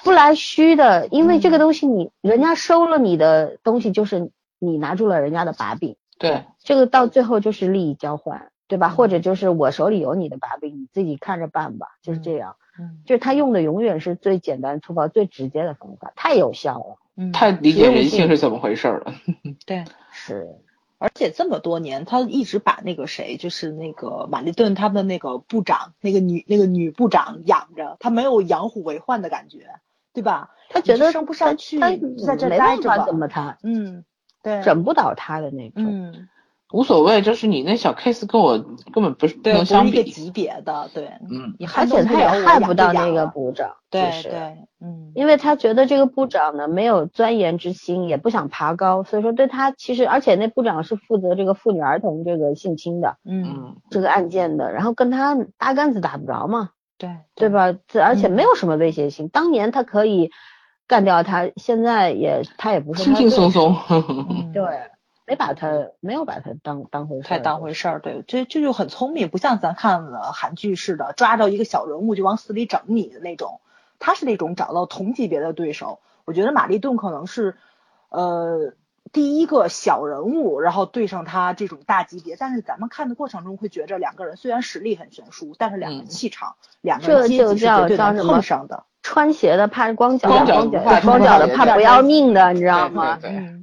不来虚的，因为这个嗯东西你人家收了你的东西，就是你拿住了人家的把柄。对，这个到最后就是利益交换，对吧？嗯或者就是我手里有你的把柄，你自己看着办吧，就是这样。嗯就是他用的永远是最简单粗暴、最直接的方法，太有效了。嗯太理解人性性是怎么回事了。对。是，而且这么多年，他一直把那个谁，就是那个马利顿他们的那个部长，那个女那个女部长养着，他没有养虎为患的感觉，对吧？他觉得升不上去，他在这没办法待着吧。怎么他嗯，对，整不倒他的那种。嗯，无所谓，就是你那小 case 跟我根本不是不对，能不是一个相比。级别的，对，嗯，你而且他也害不到那个部长，对就是对，嗯，因为他觉得这个部长呢没有钻研之心，也不想爬高，所以说对他其实，而且那部长是负责这个妇女儿童这个性侵的嗯，嗯，这个案件的，然后跟他八竿子打不着嘛，对对？吧？这而且嗯没有什么威胁性，当年他可以干掉他，现在也他也不是轻轻松松。嗯对，没把他没有把他当当回事儿，太当回事儿，对，这这就很聪明，不像咱看的韩剧似的，抓着一个小人物就往死里整你的那种。他是那种找到同级别的对手，我觉得马利顿可能是，呃，第一个小人物，然后对上他这种大级别。但是咱们看的过程中会觉着两个人虽然实力很悬殊，但是两个嗯气场、两个这人阶级是对能叫什么碰上的。穿鞋的怕光脚的，光脚的怕不要命的，你知道吗？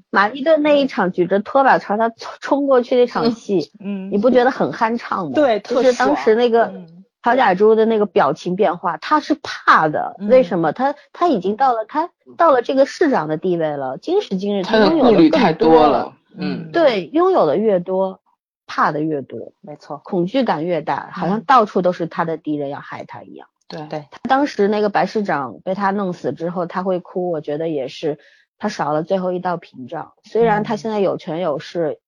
马利顿那一场举着拖把朝他冲冲过去那场戏，嗯你不觉得很酣畅吗？对就是当时那个嗯曹甲珠的那个表情变化，他是怕的，嗯为什么？他他已经到了他到了这个市长的地位了，今时今日他的拥有顾虑太多了。嗯，对，拥有的越多，怕的越多，没错，恐惧感越大，好像嗯到处都是他的敌人要害他一样。对。对，他当时那个白市长被他弄死之后，他会哭，我觉得也是他少了最后一道屏障。虽然他嗯。现在有权有势，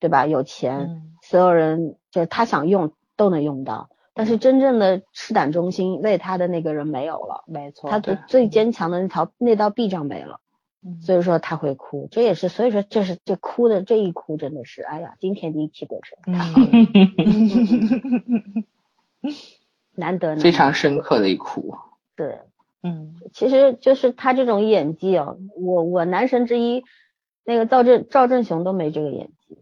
对吧？有钱，嗯。所有人就是他想用都能用到，但是真正的赤胆忠心为他的那个人没有了，没错，他的最坚强的那条那道壁障没了，嗯。所以说他会哭。这也是所以说这是这哭的这一哭真的是，哎呀，今天地泣鬼神，太好了，嗯难得非常深刻的一哭。对。嗯其实就是他这种演技哦，我我男神之一，那个赵振赵振雄都没这个演技，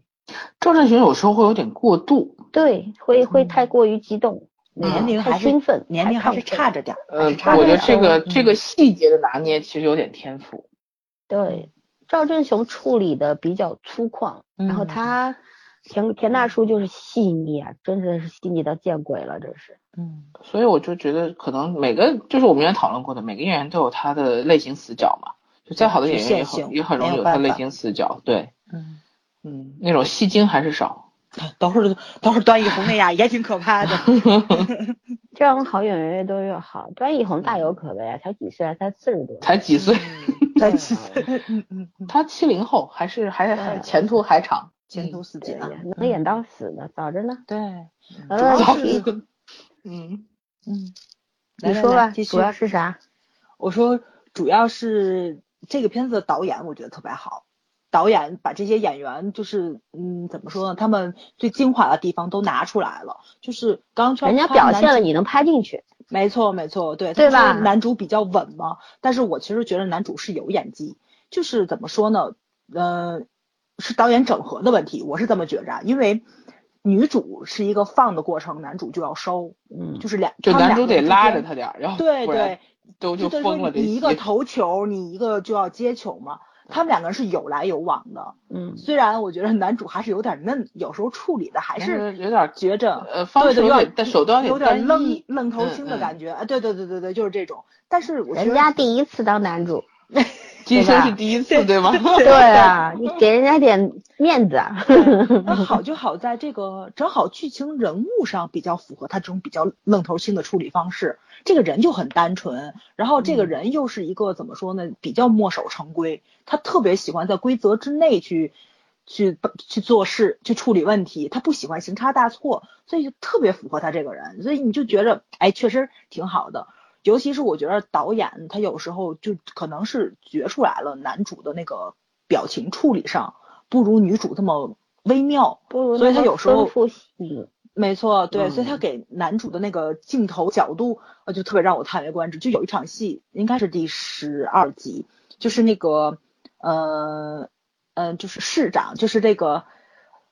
赵振雄有时候会有点过度，对，会会嗯太过于激动，年龄还是兴奋，年龄还是差着点儿，还呃是，差我觉得这个嗯这个细节的拿捏其实有点天赋。对，赵振雄处理的比较粗犷，然后嗯他田田大叔就是细腻啊，真的是细腻到见鬼了，这是。嗯所以我就觉得，可能每个就是我们原来讨论过的，每个演员都有他的类型死角嘛。就再好的演员也很也很容易有他类型死角。对，嗯，嗯，那种戏精还是少。都是都是段奕宏那样，也挺可怕的。这样好演员越多越好。段奕宏大有可为啊，才几岁啊，才四十多。才几岁？才几岁？嗯嗯嗯，他七零后，还是还还前途还长。前途似对锦啊。能演到死的，早着呢。对，嗯，嗯，你说吧，来继续主要是啥？我说主要是这个片子的导演，我觉得特别好。导演把这些演员，就是嗯，怎么说呢？他们最精华的地方都拿出来了。就是刚才人家表现了，你能拍进去。没错，没错，对，对吧男主比较稳嘛，但是我其实觉得男主是有演技，就是怎么说呢，呃，是导演整合的问题，我是这么觉着啊，因为女主是一个放的过程，男主就要收，嗯，就是两，就男主得拉着他点儿，然后对对，都就疯了你一个戏投球，你一个就要接球嘛。他们两个人是有来有往的，嗯，虽然我觉得男主还是有点嫩，有时候处理的还是是有点觉着呃方式对对，有点有点但手段有点点愣愣头青的感觉啊！对对对对对，就是这种。但是我觉得人家第一次当男主，今生是第一次，对吗？对啊，你给人家点面子啊。那好 就好在这个正好剧情人物上比较符合他这种比较愣头青的处理方式。这个人就很单纯，然后这个人又是一个怎么说呢，比较墨守成规，他特别喜欢在规则之内去去去做事，去处理问题，他不喜欢行差大错，所以就特别符合他这个人，所以你就觉着哎，确实挺好的。尤其是我觉得导演他有时候就可能是觉出来了男主的那个表情处理上不如女主这么微妙，不如所以他有时候丰富细腻。没错，对，嗯所以他给男主的那个镜头角度，呃，就特别让我叹为观止。就有一场戏，应该是第十二集，就是那个，呃，嗯、就是市长，就是这个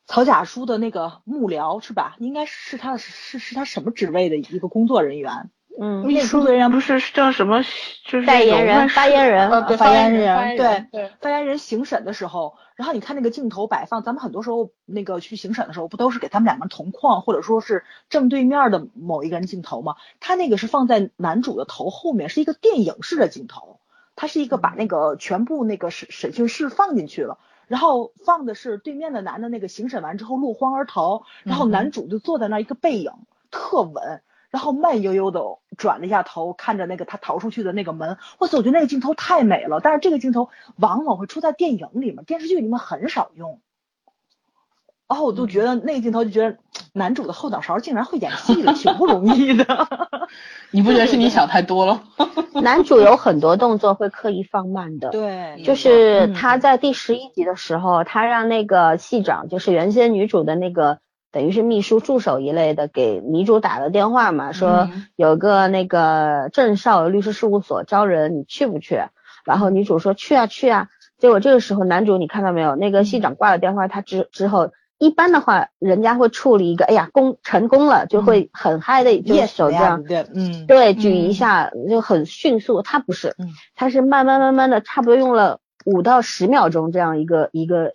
曹甲书的那个幕僚是吧？应该是他是是他什么职位的一个工作人员？嗯，秘书人员不是叫什么，就是代言人发言人发言言人对对，发言人行审的时候，然后你看那个镜头摆放，咱们很多时候那个去行审的时候，不都是给他们两个人同框，或者说是正对面的某一个人镜头吗？他那个是放在男主的头后面，是一个电影式的镜头，他是一个把那个全部那个审审讯室放进去了。然后放的是对面的男的那个行审完之后落荒而逃，然后男主就坐在那儿一个背影特稳，然后慢悠悠的转了一下头，看着那个他逃出去的那个门，哇塞，我觉得那个镜头太美了。但是这个镜头往往会出在电影里面，电视剧里面很少用。哦，我就觉得那个镜头就觉得男主的后脑勺竟然会演戏了，挺不容易的。你不觉得是你想太多了？男主有很多动作会刻意放慢的。对，就是嗯他在第十一集的时候，他让那个系长，就是原先女主的那个，等于是秘书助手一类的，给女主打了电话嘛，说嗯有个那个郑少律师事务所招人，你去不去？然后女主说去啊去啊。结果这个时候男主你看到没有？那个系长挂了电话，他之之后，一般的话人家会处理一个，哎呀功成功了，就会很嗨的，就手这样。对，嗯，对，举一嗯下就很迅速。他不是嗯，他是慢慢慢慢的，差不多用了五到十秒钟这样一个一个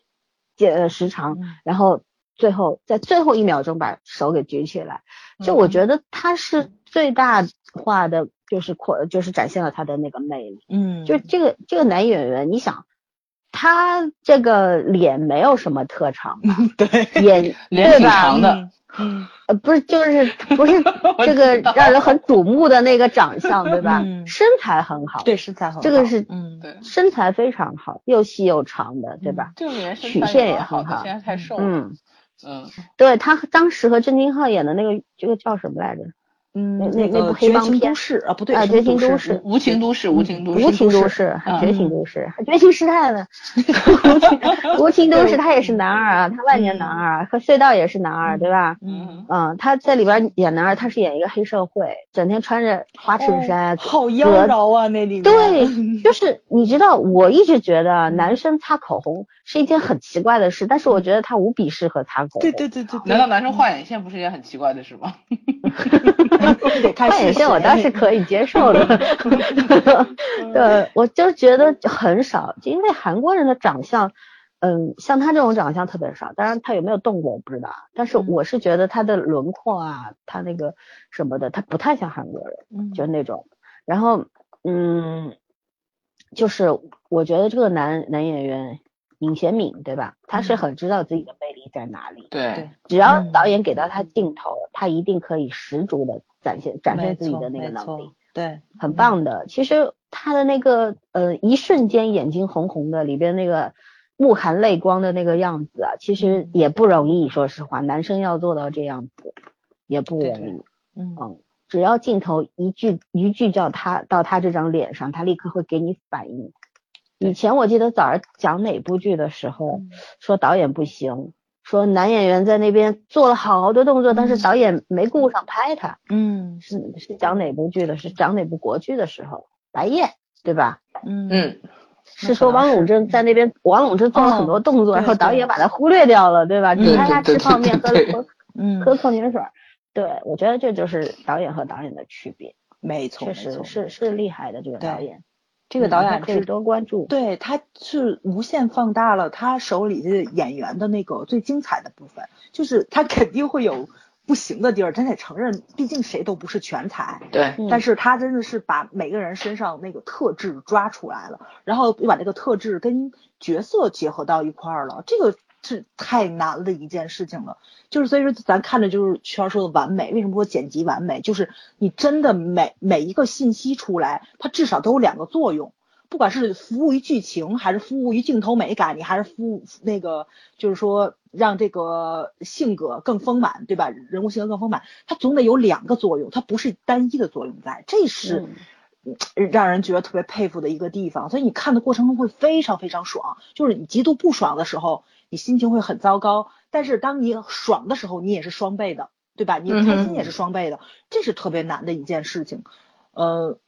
呃时长，嗯然后最后在最后一秒钟把手给举起来。就我觉得他是最大化的，就是扩就是展现了他的那个魅力。嗯，就这个这个男演员，你想。他这个脸没有什么特长吧，对，眼脸挺？长的，嗯，嗯呃，不是，就是不是 这个让人很瞩目的那个长相，对吧？嗯身材很好，对，身材很好，这个是嗯，对，身材非常好，又细又长的，对吧？这个曲材线也很好蛮好的，现在太瘦了。嗯，嗯，对他当时和郑钧浩演的那个这个叫什么来着？嗯，那那那部黑帮片都市啊，不对，啊绝情都市市，无情都市，无情都市，无情都都市，绝情都市，还绝情师太呢？无情无情都市，他也是男二啊，他万年男二，和隧道也是男二，对吧？嗯，嗯，他在里边演男二，他是演一个黑社会，整天穿着花衬衫，哦好妖娆啊，那里面，对，就是你知道，我一直觉得男生擦口红是一件很奇怪的事，但是我觉得他无比适合擦口红。对对对对对，难道男生画眼线不是一件很奇怪的事吗？得看眼线我倒是可以接受的，嗯对，我就觉得很少，因为韩国人的长相，嗯，像他这种长相特别少。当然他有没有动过我不知道，但是嗯我是觉得他的轮廓啊，他那个什么的，他不太像韩国人，嗯就那种。然后，嗯，就是我觉得这个男男演员尹贤敏，对吧？他是嗯很知道自己的魅力在哪里，对，只要嗯导演给到他镜头，他一定可以十足的展现展现自己的那个能力。，对，很棒的。其实他的那个呃，一瞬间眼睛红红的，里边那个目含泪光的那个样子啊，其实也不容易。说实话，男生要做到这样子也不容易。嗯嗯，只要镜头一句一句叫他到他这张脸上，他立刻会给你反应。以前我记得早上讲哪部剧的时候，嗯说导演不行，说男演员在那边做了好多动作，但是嗯导演没顾上拍他。嗯是是讲哪部剧的？是讲哪部国剧的时候？白夜，对吧？嗯嗯，是说王永贞在那边，王永贞做了很多动作，哦然后导演把他忽略掉了，对吧？只对拍他吃泡面、喝对喝嗯，喝矿泉水儿。对，我觉得这就是导演和导演的区别。没错，确实是是厉害的这个导演。这个导演可以多关注。对，他是无限放大了他手里的演员的那个最精彩的部分，就是他肯定会有。不行的地儿，咱得承认，毕竟谁都不是全才。对，但是他真的是把每个人身上那个特质抓出来了，然后又把这个特质跟角色结合到一块儿了，这个是太难的一件事情了。就是所以说，咱看着就是圈说的完美，为什么说剪辑完美？就是你真的每每一个信息出来，它至少都有两个作用。不管是服务于剧情，还是服务于镜头美感，你还是服务那个，就是说让这个性格更丰满，对吧？人物性格更丰满，它总得有两个作用，它不是单一的作用在，这是让人觉得特别佩服的一个地方。所以你看的过程中会非常非常爽，就是你极度不爽的时候，你心情会很糟糕；但是当你爽的时候，你也是双倍的，对吧？你开心也是双倍的，这是特别难的一件事情，呃。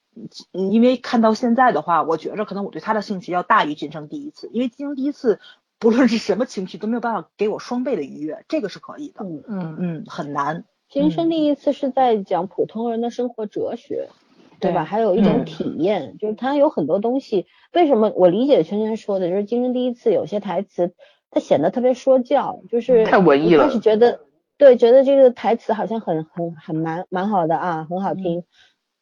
因为看到现在的话，我觉着可能我对他的兴趣要大于今生第一次，因为今生第一次不论是什么情绪都没有办法给我双倍的愉悦，这个是可以的。嗯嗯嗯，很难。今生第一次是在讲普通人的生活哲学，对吧？还有一种体验，就是他有很多东西。为什么我理解圈圈说的，就是今生第一次有些台词，他显得特别说教，就是太文艺了。开始觉得对，觉得这个台词好像很很很蛮蛮好的啊，很好听。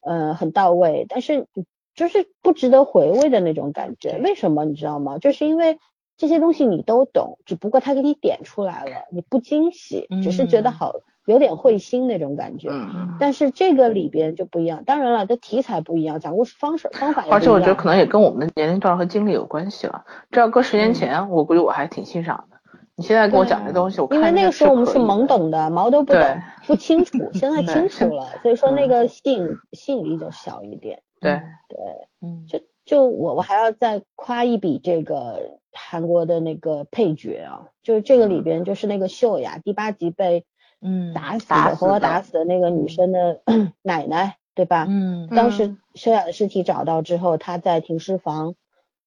呃，很到位，但是就是不值得回味的那种感觉。为什么你知道吗？就是因为这些东西你都懂，只不过他给你点出来了，你不惊喜，只是觉得好有点会心那种感觉。嗯但是这个里边就不一样，当然了，这题材不一样，讲故事方式方法也不一样。而且我觉得可能也跟我们的年龄段和经历有关系了。这要搁十年前，我估计我还挺欣赏的。你现在跟我讲这东西，我因为那个时候我们是懵懂的，毛都不懂，不清楚。现在清楚了，所以说那个吸引吸引力就小一点。对对，嗯，就就我我还要再夸一笔这个韩国的那个配角啊，就是这个里边就是那个秀雅，第八集被嗯打死的活活打死的那个女生的 奶奶，对吧？嗯，当时秀雅的尸体找到之后，她在停尸房。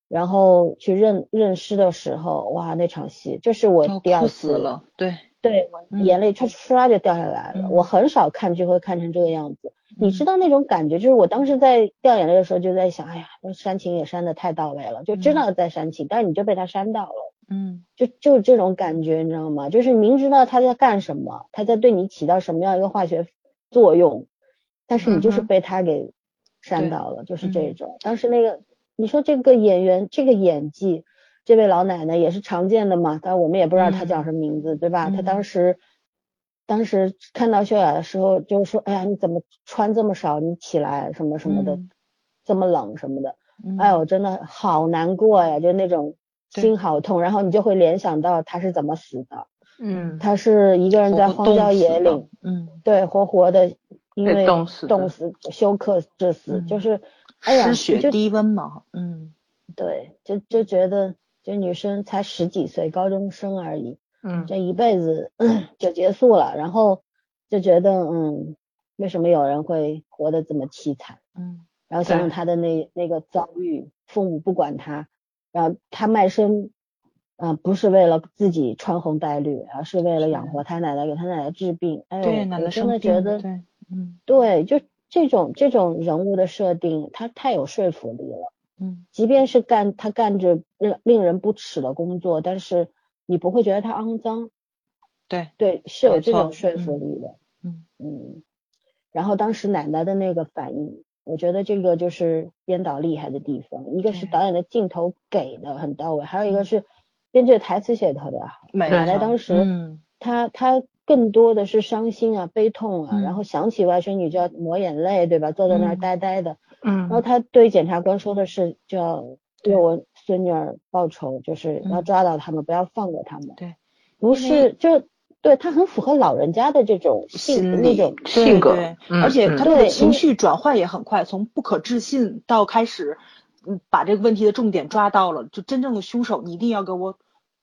然后去认认尸的时候，哇，那场戏就是我第二次了，对。对，眼泪唰唰就掉下来了。我很少看剧会看成这个样子，你知道那种感觉，就是我当时在掉眼泪的时候就在想，哎呀，那煽情也煽的太到位了，就知道在煽情，但是你就被他煽到了，嗯，就就是这种感觉，你知道吗？就是明知道他在干什么，他在对你起到什么样一个化学作用，但是你就是被他给煽到了，就是这种。当时那个。你说这个演员这个演技，这位老奶奶也是常见的嘛？但我们也不知道她叫什么名字，对吧？她当时当时看到秀雅的时候，就说：“哎呀，你怎么穿这么少？你起来什么什么的，这么冷什么的。”哎呦，真的好难过呀，就那种心好痛。然后你就会联想到他是怎么死的。嗯，他是一个人在荒郊野岭，嗯，对，活活的因为冻死冻死休克致死，就是。失血低温嘛，嗯，对，就就觉得这女生才十几岁，高中生而已，嗯，这一辈子 就结束了，然后就觉得，嗯，为什么有人会活得这么凄惨？嗯，然后想想她的那那个遭遇，父母不管她，然后她卖身，嗯，不是为了自己穿红戴绿，而是为了养活他奶奶，给他奶奶治病。哎呦，我真的觉得，对，嗯，对，就。这种这种人物的设定，他太有说服力了。嗯，即便是干他干着令令人不齿的工作，但是你不会觉得他肮脏。对对，是有这种说服力的。嗯嗯。然后当时奶奶的那个反应，我觉得这个就是编导厉害的地方。一个是导演的镜头给的很到位，还有一个是编剧的台词写的特别好。奶奶当时，嗯，他他。更多的是伤心啊、悲痛啊，然后想起外甥女就要抹眼泪，对吧？坐在那儿呆呆的。嗯。然后她对检察官说的是，就要为我孙女儿报仇，就是要抓到他们，不要放过他们。对。不是，就对他很符合老人家的这种性那种性格，而且他的情绪转换也很快，从不可置信到开始，嗯，把这个问题的重点抓到了，就真正的凶手，你一定要给我。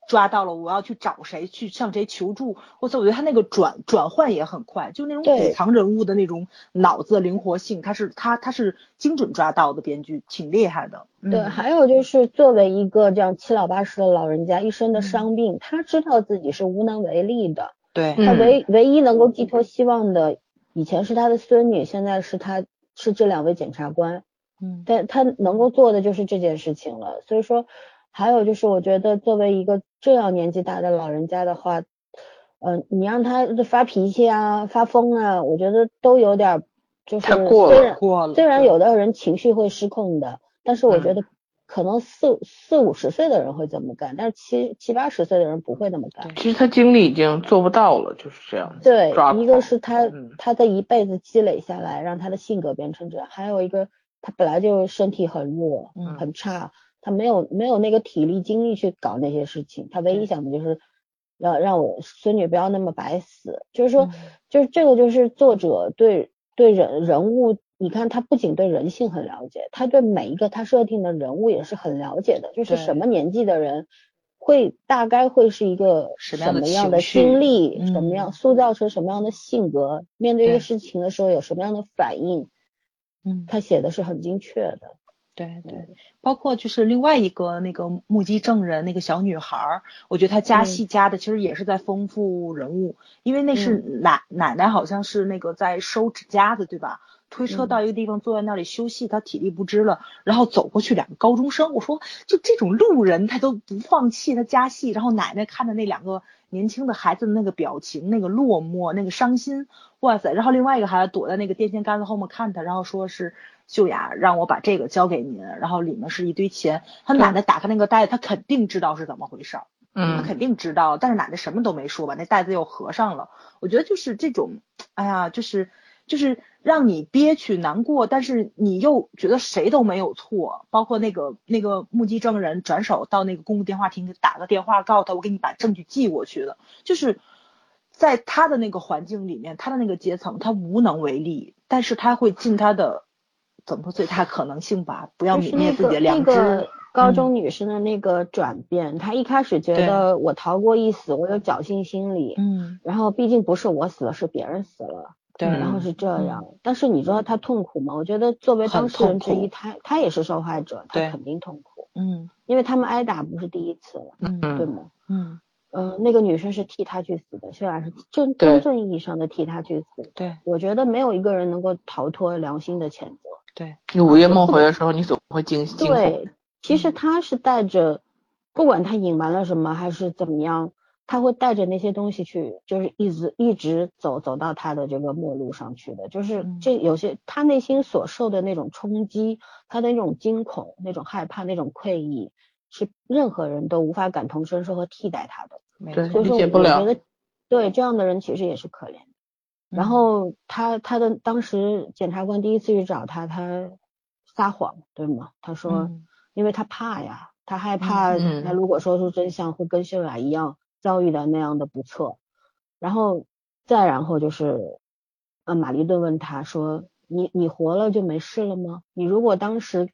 抓到了，我要去找谁，去向谁求助。或者我觉得他那个转转换也很快，就那种隐藏人物的那种脑子灵活性，他是他他是精准抓到的编剧，挺厉害的。对，还有就是作为一个这样七老八十的老人家，一身的伤病，他知道自己是无能为力的。对，他嗯唯唯一能够寄托希望的，以前是他的孙女，现在是他是这两位检察官，嗯但他能够做的就是这件事情了。所以说，还有就是我觉得作为一个这样年纪大的老人家的话，嗯、你让他发脾气啊、发疯啊，我觉得都有点儿就是太过了虽然过了。虽然有的人情绪会失控的，但是我觉嗯得可能四四五十岁的人会这么干，但是七七八十岁的人不会那么干。其实他精力已经做不到了，就是这样。对，一个是他嗯他的一辈子积累下来，让他的性格变成这样，还有一个他本来就身体很弱，嗯很差，他没有没有那个体力精力去搞那些事情，他唯一想的就是让让我孙女不要那么白死，就是说嗯。就是这个就是作者对对人人物，你看他不仅对人性很了解，他对每一个他设定的人物也是很了解的，就是什么年纪的人会大概会是一个什么样的经历，什么嗯。样塑造成什么样的性格，面对一个事情的时候有什么样的反应，嗯，他写的是很精确的。对对，包括就是另外一个那个目击证人那个小女孩儿，我觉得她加嗯。戏加的其实也是在丰富人物，因为那是嗯。奶奶奶好像是那个在收指甲的对吧？推车嗯。到一个地方坐在那里休息，她体力不支了，然后走过去两个高中生，我说就这种路人他都不放弃，他加戏，然后奶奶看着那两个年轻的孩子的那个表情，那个落寞，那个伤心，哇塞！然后另外一个孩子躲在那个电线杆子后面看他，然后说是秀雅让我把这个交给您，然后里面是一堆钱。他奶奶打开那个袋子，他肯定知道是怎么回事儿，他嗯肯定知道，但是奶奶什么都没说，把那袋子又合上了。我觉得就是这种，哎呀，就是就是让你憋屈难过，但是你又觉得谁都没有错，包括那个那个目击证人转手到那个公共电话亭打个电话告诉他，我给你把证据寄过去了，就是在他的那个环境里面，他的那个阶层，他无能为力，但是他会尽他的怎么说最大可能性吧，不要泯灭自己的个良知。那个高嗯中女生的那个转变，她一开始觉得我逃过一死，我有侥幸心理，嗯，然后毕竟不是我死了，是别人死了，对，然后是这嗯样。但是你知道她痛苦吗？我觉得作为当事人之一，她她也是受害者，她肯定痛苦，嗯因为他们挨打不是第一次了，嗯对吗？嗯，嗯、那个女生是替他去死的，虽然是真真正意义上的替他去死。对我觉得没有一个人能够逃脱良心的谴责。对，你午夜梦回的时候，你总会惊惊。对，其实他是带着，不管他隐瞒了什么还是怎么样，他会带着那些东西去，就是一直一直走走到他的这个末路上去的。就是嗯这有些他内心所受的那种冲击，他的那种惊恐、那种害怕、那种愧意，是任何人都无法感同身受和替代他的。对理解不了对这样的人其实也是可怜的。然嗯后他他的当时检察官第一次去找他，他撒谎，对吗？他说，嗯因为他怕呀，他害怕嗯他如果说出真相，会跟秀雅一样遭遇到那样的不测。然后再然后就是，呃，玛丽顿问他说：“你你活了就没事了吗？你如果当时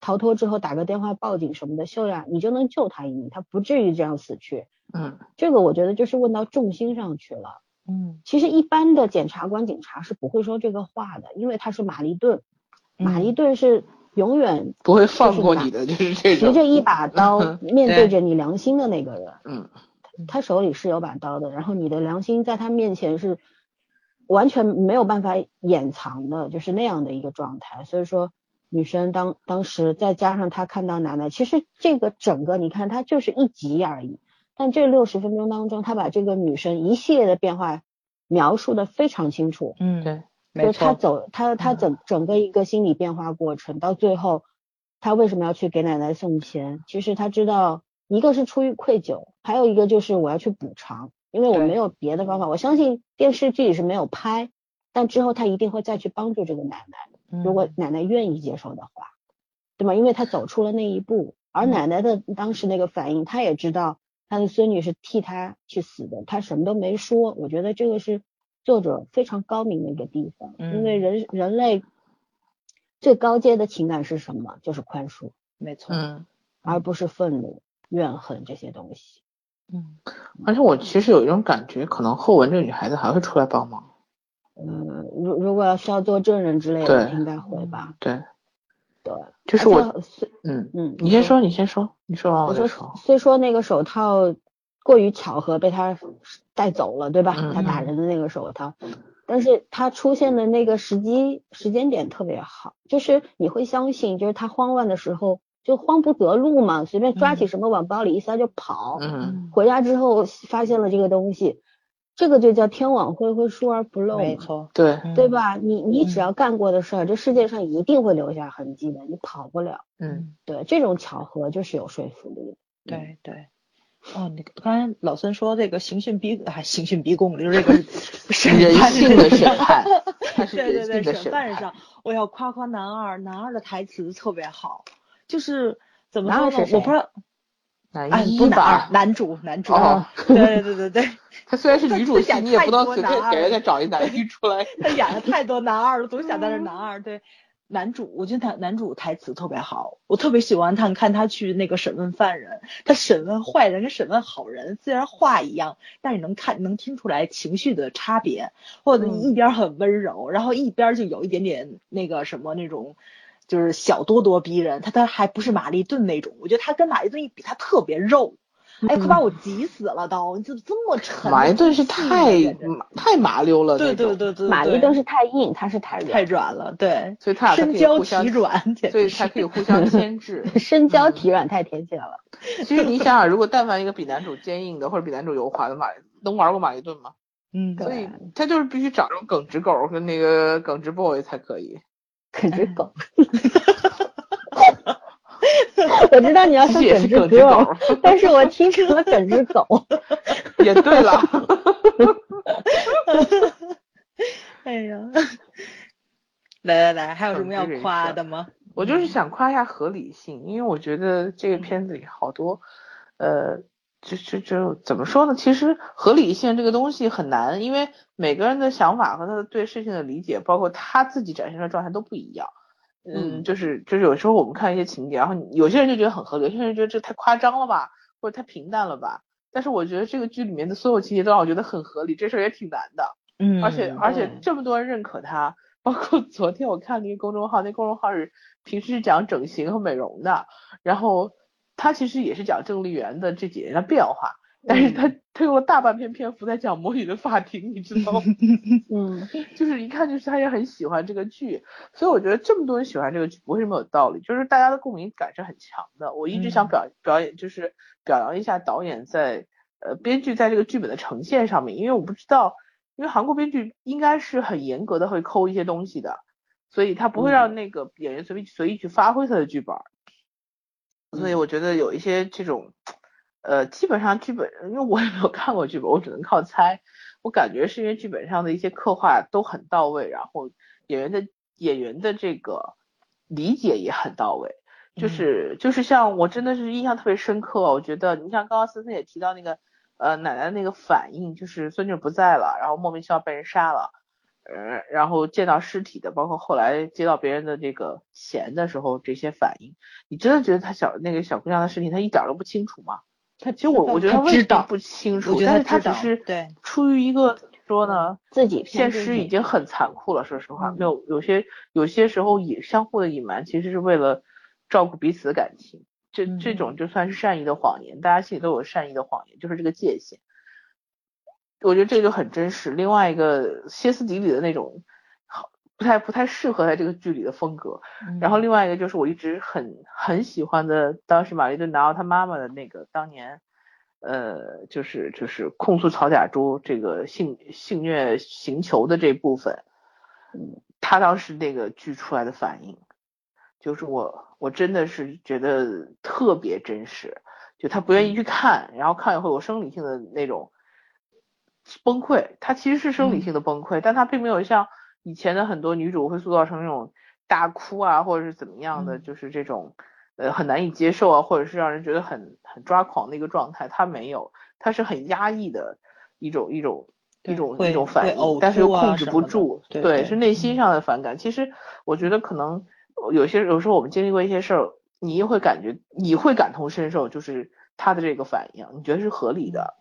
逃脱之后打个电话报警什么的，秀雅你就能救他一命，他不至于这样死去。”嗯这个我觉得就是问到重心上去了。嗯其实一般的检察官、警察是不会说这个话的，因为他是玛丽顿，玛丽嗯顿是永远不会放过你的，就是这种。提着一把刀嗯面对着你良心的那个人，嗯他手里是有把刀的，然后你的良心在他面前是完全没有办法掩藏的，就是那样的一个状态。所以说，女生当当时再加上她看到奶奶，其实这个整个你看，它就是一集而已，但这六十分钟当中，他把这个女生一系列的变化描述的非常清楚。嗯，对，就他，走他他嗯整整个一个心理变化过程，到最后他为什么要去给奶奶送钱？其实他知道，一个是出于愧疚，还有一个就是我要去补偿，因为我没有别的方法。我相信电视剧是没有拍，但之后他一定会再去帮助这个奶奶，如果嗯奶奶愿意接受的话，对吗？因为他走出了那一步，而嗯奶奶的当时那个反应，她也知道她的孙女是替他去死的，他什么都没说。我觉得这个是作者非常高明的一个地方，因为嗯人人类最高阶的情感是什么？就是宽恕，没错，嗯，而不是愤怒、怨恨这些东西。嗯而且我其实有一种感觉，可能后文这个女孩子还会出来帮忙。嗯，如如果要需要做证人之类的，应该会吧？对，对，就是我，虽嗯，嗯，你先说，你先说，你说完我说我再说。虽说那个手套过于巧合被他带走了，对吧？嗯？他打人的那个手套，但是他出现的那个时机时间点特别好，就是你会相信，就是他慌乱的时候就慌不择路嘛，随便抓起什么往包里一塞就跑，嗯。回家之后发现了这个东西，这个就叫天网恢恢，疏而不漏。没错，对，嗯对？吧？你你嗯只要干过的事儿，这世界上一定会留下痕迹的，你跑不了。嗯对，这种巧合就是有说服力的。对对。哦，你刚才老孙说这个刑讯逼，还刑讯逼供，就是这个 审人性的审 判，对对对，审判判。上，我要夸夸男二，男二的台词特别好，就是怎么说呢？我不知道，男哎，一不男二，，男主，男主，哦对对对对对，他虽然是女主戏，你也不能随便男给人家找一男一 出来。他演了太多男二了，总想在这嗯男二。对，男主，我觉得他男主台词特别好，我特别喜欢他。看他去那个审问犯人，他审问坏人跟审问好人，虽然话一样，但是能看能听出来情绪的差别，或者嗯一边很温柔，然后一边就有一点点那个什么那种。就是小咄咄逼人，他他还不是玛丽顿那种，我觉得他跟玛丽顿一比，他特别肉，哎，快把我急死了都！你怎么这么沉？马伊顿是太太麻溜了，对那种对对对，马丽顿是太硬，他是太太软，了，对，所以他俩可以身娇互相体软，所以直是才可以互相牵制。身娇体软太贴切了。其实你想想，如果但凡一个比男主坚硬的或者比男主油滑的马，能玩过马伊顿吗？嗯，所以他就是必须找这种耿直狗跟那个耿直 boy 才可以。耿直狗。我知道你要说也是耿直 girl，狗，但是我听成了耿直狗。也对了。哎呀，来来来，还有什么要夸的吗？我就是想夸一下合理性，因为我觉得这个片子里好多，呃，就就就怎么说呢？其实合理性这个东西很难，因为每个人的想法和他的对事情的理解，包括他自己展现的状态都不一样。嗯，就是就是有时候我们看一些情节，然后有些人就觉得很合理，有些人觉得这太夸张了吧，或者太平淡了吧。但是我觉得这个剧里面的所有情节都让我觉得很合理，这事儿也挺难的。嗯，而且而且这么多人认可他，包括昨天我看那个公众号，那公众号是平时是讲整形和美容的，然后他其实也是讲郑丽媛的这几年的变化，但是他他用了大半篇篇幅在讲《魔女的法庭》，你知道吗？嗯，就是一看就是他也很喜欢这个剧，所以我觉得这么多人喜欢这个剧不会是没有道理，就是大家的共鸣感是很强的。我一直想嗯表表演，就是表扬一下导演在呃编剧在这个剧本的呈现上面，因为我不知道，因为韩国编剧应该是很严格的会抠一些东西的，所以他不会让那个演员随便随意去发挥他的剧本儿，所以我觉得有一些这种。呃，基本上剧本，因为我也没有看过剧本，我只能靠猜。我感觉是因为剧本上的一些刻画都很到位，然后演员的演员的这个理解也很到位。就是就是像我真的是印象特别深刻，我觉得你像刚刚森森也提到那个呃奶奶的那个反应，就是孙女不在了，然后莫名其妙被人杀了，呃，然后见到尸体的，包括后来接到别人的这个钱的时候这些反应，你真的觉得他小那个小姑娘的事情他一点都不清楚吗？他其实我我觉得他知道不清楚，但是他只是对出于一个说呢，自己现实已经很残酷了。说实话，没有有些有些时候也相互的隐瞒，其实是为了照顾彼此的感情。这这种就算是善意的谎言，大家心里都有善意的谎言，就是这个界限。我觉得这个就很真实。另外一个歇斯底里的那种，好不太不太适合在这个剧里的风格。然后另外一个就是我一直很很喜欢的，当时玛丽顿拿到她妈妈的那个当年，呃，就是就是控诉曹甲珠这个性性虐行求的这部分，嗯，他当时那个剧出来的反应，就是我我真的是觉得特别真实，就他不愿意去看，然后看以后有生理性的那种崩溃，他其实是生理性的崩溃，但他并没有像以前的很多女主会塑造成那种大哭啊，或者是怎么样的，嗯就是这种呃很难以接受啊，或者是让人觉得很很抓狂的一个状态，他没有，他是很压抑的一种一种一种一种反应，但是又控制不住，对对是内心上的反感。其实我觉得可能有些有时候我们经历过一些事儿，你也会感觉你会感同身受，就是他的这个反应，你觉得是合理的。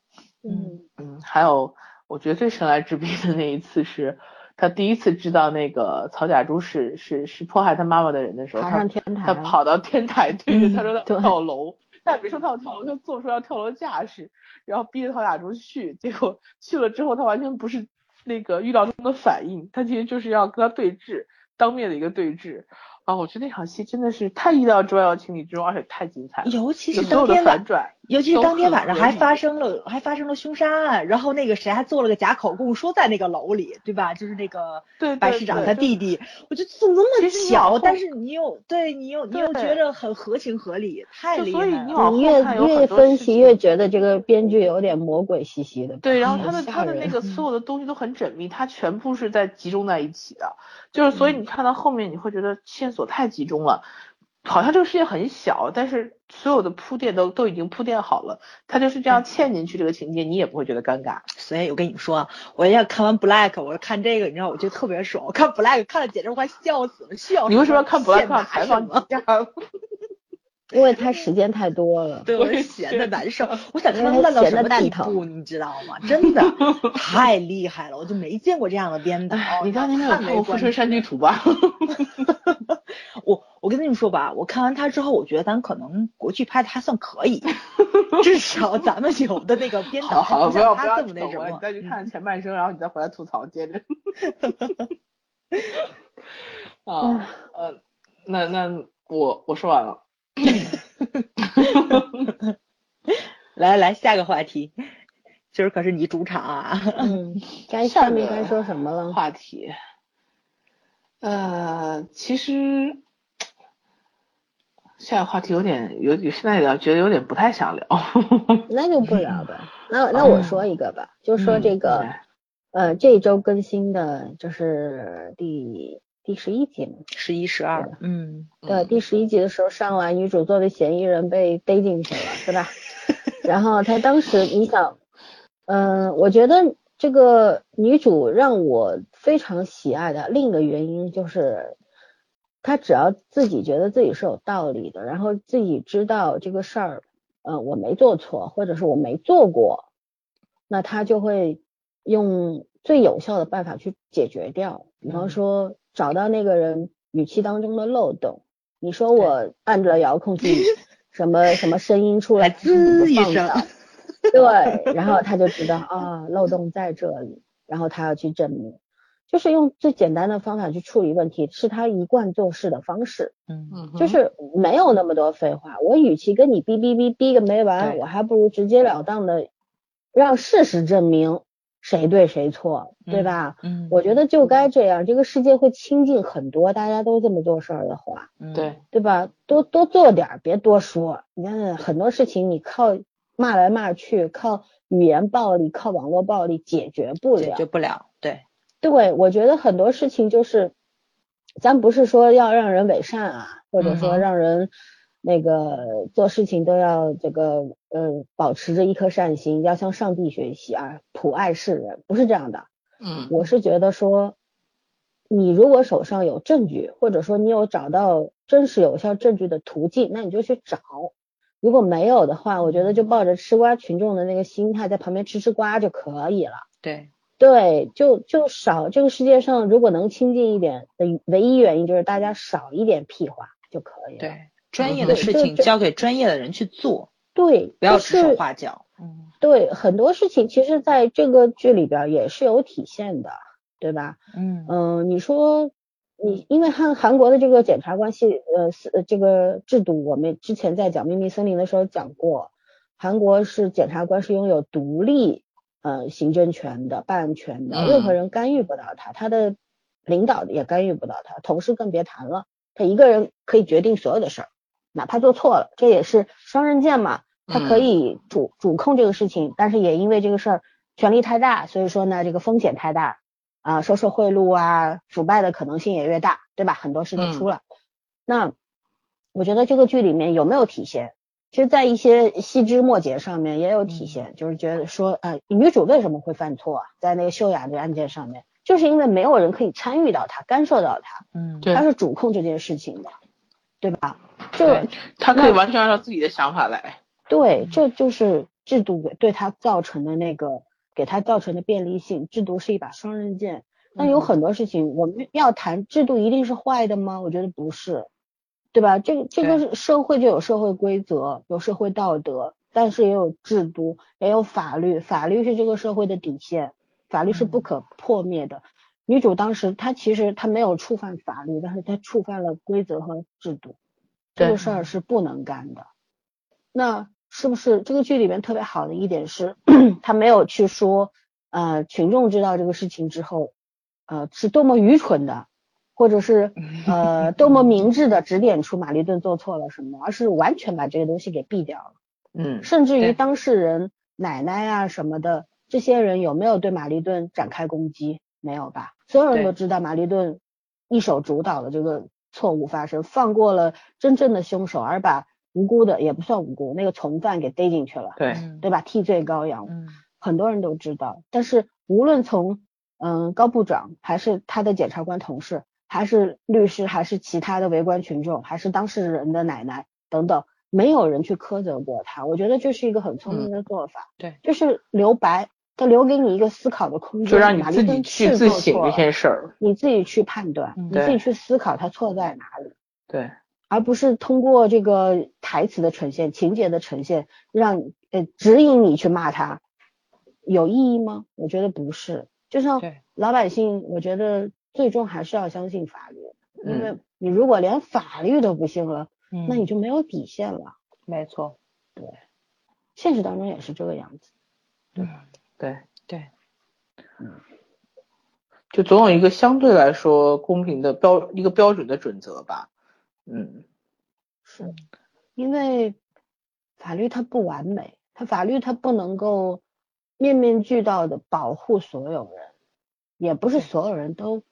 嗯嗯，还有我觉得最神来之笔的那一次是，他第一次知道那个曹甲珠是是是迫害他妈妈的人的时候，他爬上天台了他跑到天台对着他说他对跳楼，但没说他要跳楼，他做出要跳楼架势，然后逼着曹雅珠去，结果去了之后，他完全不是那个预料中的反应，他其实就是要跟他对峙，当面的一个对峙。啊，我觉得那场戏真的是太意料之外又情理之中，而且太精彩，尤其是当天晚，反转，尤其是当天晚上还发生。了还发生了凶杀案，然后那个谁还做了个假口供，说在那个楼里，对吧？就是那个白市长他弟弟，我觉得怎么那么巧，但是你又对你又你又觉得很合情合理，太所以厉害了。你越越分析越觉得这个编剧有点魔鬼兮兮的。对，然后他的他的那个所有的东西都很缜密，他全部是在集中在一起的，就是所以你看到后面你会觉得线索太集中了，好像这个世界很小，但是所有的铺垫都都已经铺垫好了，他就是这样嵌进去这个情节，你也不会觉得尴尬。所以我跟你说啊，我要看完 Black，我看这个，你知道，我觉得特别爽。我看 Black 看了简直快笑死了，笑你为什么要看 Black 访什么？你？因为他时间太多了。对，我是闲的难受。我想看他烂到什么地步，你知道吗？真的太厉害了，我就没见过这样的编导。你当年没有看看过《富春山居图》吧？我我跟你们说吧，我看完他之后，我觉得咱可能国剧拍的还算可以，至少咱们有的那个编导好好，不像他要不要这么那什么。你再去看前半生，然后你再回来吐槽，接着。啊，呃，那那我我说完了。来来，下个话题，今儿可是你主场啊！嗯，该下面该说什么了？话题，呃，其实下个话题有点有有现在聊觉得有点不太想聊。那就不聊吧。那那我说一个吧，就说这个嗯呃这周更新的就是第第十一集嘛。十一、十二，嗯，对，第十一集的时候上来，女主作为嫌疑人被逮进去了，对吧？然后她当时，你想，嗯、我觉得这个女主让我非常喜爱的另一个原因就是，她只要自己觉得自己是有道理的，然后自己知道这个事儿，呃，我没做错，或者是我没做过，那她就会用最有效的办法去解决掉。比方嗯说，找到那个人语气当中的漏洞。你说我按着遥控器，什么什么声音出来，还滋一声 对，然后他就知道啊，漏洞在这里，然后他要去证明，就是用最简单的方法去处理问题，是他一贯做事的方式，嗯，嗯，就是没有那么多废话。我与其跟你逼逼逼逼个没完，我还不如直截了当的让事实证明谁对谁错，对嗯吧？嗯，我觉得就该这样，这个世界会清静很多，大家都这么做事儿的话。嗯对，对吧？多多做点儿，别多说。你看很多事情，你靠骂来骂去，靠语言暴力、靠网络暴力解决不了解决。不了，对，对，我觉得很多事情就是，咱不是说要让人伪善啊，或者说让人那个做事情都要这个呃保持着一颗善心，要向上帝学习啊，普爱世人，不是这样的。嗯我是觉得说，你如果手上有证据，或者说你有找到真实有效证据的途径，那你就去找。如果没有的话，我觉得就抱着吃瓜群众的那个心态，在旁边吃吃瓜就可以了。对，对，就就少这个世界上如果能亲近一点的唯一原因就是大家少一点屁话就可以了。对，专业的事情交给专业的人去做，对，不要就是指手画脚。嗯。对，很多事情其实在这个剧里边也是有体现的，对吧？嗯。嗯、你说你因为韩韩国的这个检察官系呃是呃这个制度，我们之前在讲秘密森林的时候讲过，韩国是检察官是拥有独立呃行政权的、办案权的，嗯。任何人干预不到他，他的领导也干预不到他，同事更别谈了，他一个人可以决定所有的事儿，哪怕做错了，这也是双刃剑嘛，他可以主主控这个事情，但是也因为这个事儿权力太大，所以说呢这个风险太大。啊，收受贿赂啊，腐败的可能性也越大，对吧？很多事都出了。那我觉得这个剧里面有没有体现？其实，在一些细枝末节上面也有体现，就是觉得说，呃，女主为什么会犯错啊？在那个秀雅的案件上面，就是因为没有人可以参与到她、干涉到她，嗯，对她是主控这件事情的，对吧？就，他可以完全按照自己的想法来。对，这就是制度给对他造成的那个给他造成的便利性。制度是一把双刃剑，但有嗯很多事情我们要谈制度一定是坏的吗？我觉得不是，对吧？这个这个是社会就有社会规则，有社会道德，但是也有制度，也有法律，法律是这个社会的底线，法律是不可破灭的。女主当时她其实她没有触犯法律，但是她触犯了规则和制度，这个事儿是不能干的。那是不是这个剧里面特别好的一点是，他没有去说，呃，群众知道这个事情之后，呃，是多么愚蠢的，或者是呃 多么明智的指点出玛丽顿做错了什么，而是完全把这个东西给毙掉了。嗯，甚至于当事人奶奶啊什么的，这些人有没有对玛丽顿展开攻击？没有吧？所有人都知道玛丽顿一手主导的这个错误发生，放过了真正的凶手，而把。无辜的也不算无辜，那个从犯给逮进去了，对对吧？替罪羔羊，嗯，很多人都知道。但是无论从嗯高部长，还是他的检察官同事，还是律师，还是其他的围观群众，还是当事人的奶奶等等，没有人去苛责过他。我觉得这是一个很聪明的做法，对，就是留白，他留给你一个思考的空间，就让你自己去自省这些事儿，你自己去判断，你自己去思考他错在哪里，对。而不是通过这个台词的呈现、情节的呈现，让呃指引你去骂他，有意义吗？我觉得不是。就像老百姓，我觉得最终还是要相信法律，因为你如果连法律都不信了，那你就没有底线了。没错，对，现实当中也是这个样子。对，对，对，嗯，就总有一个相对来说公平的标一个标准的准则吧。嗯，是，因为法律它不完美，它法律它不能够面面俱到的保护所有人，也不是所有人都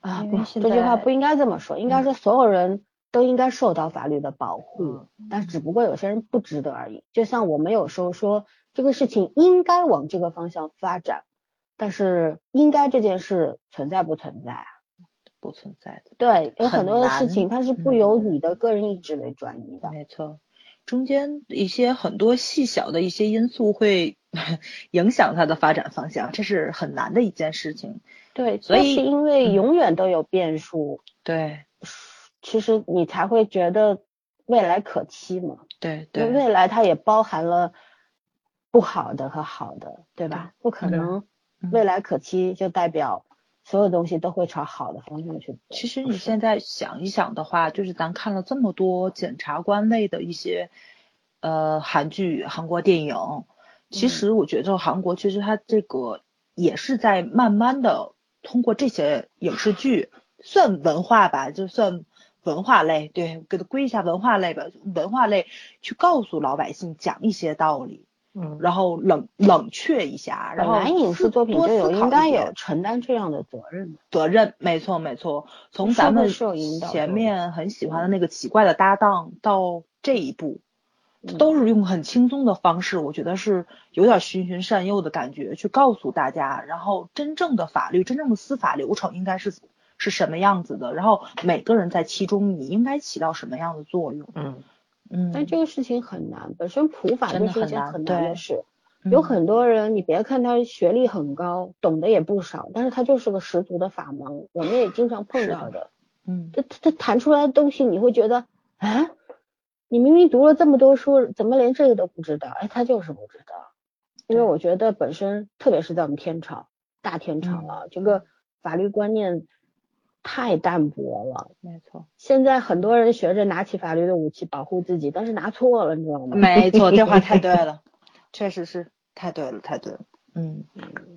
啊，这句话不应该这么说，应该说所有人都应该受到法律的保护，但只不过有些人不值得而已。就像我们有时候说这个事情应该往这个方向发展，但是应该这件事存在不存在啊？不存在的，对，有很多的事情它是不由你的个人意志为转移的，没错，中间一些很多细小的一些因素会 影响它的发展方向，这是很难的一件事情。对，所以是因为永远都有变数，对，其实你才会觉得未来可期嘛。对对，未来它也包含了不好的和好的，对吧？不可能未来可期就代表。所有东西都会朝好的方向去。其实你现在想一想的话，就是咱看了这么多检察官类的一些呃韩剧、韩国电影，其实我觉得韩国其实它这个也是在慢慢的通过这些影视剧，算文化吧，就算文化类，对，给它归一下文化类吧，文化类去告诉老百姓讲一些道理。嗯，然后冷冷却一下，然后影视作品就有应该有承担这样的责任。责任，没错没错。从咱们前面很喜欢的那个奇怪的搭档到这一步，都是用很轻松的方式，我觉得是有点循循善诱的感觉，去告诉大家，然后真正的法律、真正的司法流程应该是是什么样子的，然后每个人在其中你应该起到什么样的作用。嗯。嗯，但这个事情很难，本身普法就是一件很难的事。有很多人，你别看他学历很高，懂得也不少，但是他就是个十足的法盲。我们也经常碰到的。嗯，他他他谈出来的东西，你会觉得啊，你明明读了这么多书，怎么连这个都不知道？哎，他就是不知道。因为我觉得本身，特别是在我们天朝，大天朝啊，这个法律观念。太淡薄了，没错。现在很多人学着拿起法律的武器保护自己，但是拿错了，你知道吗？没错，这话太对了，确实是太对了，太对了。嗯，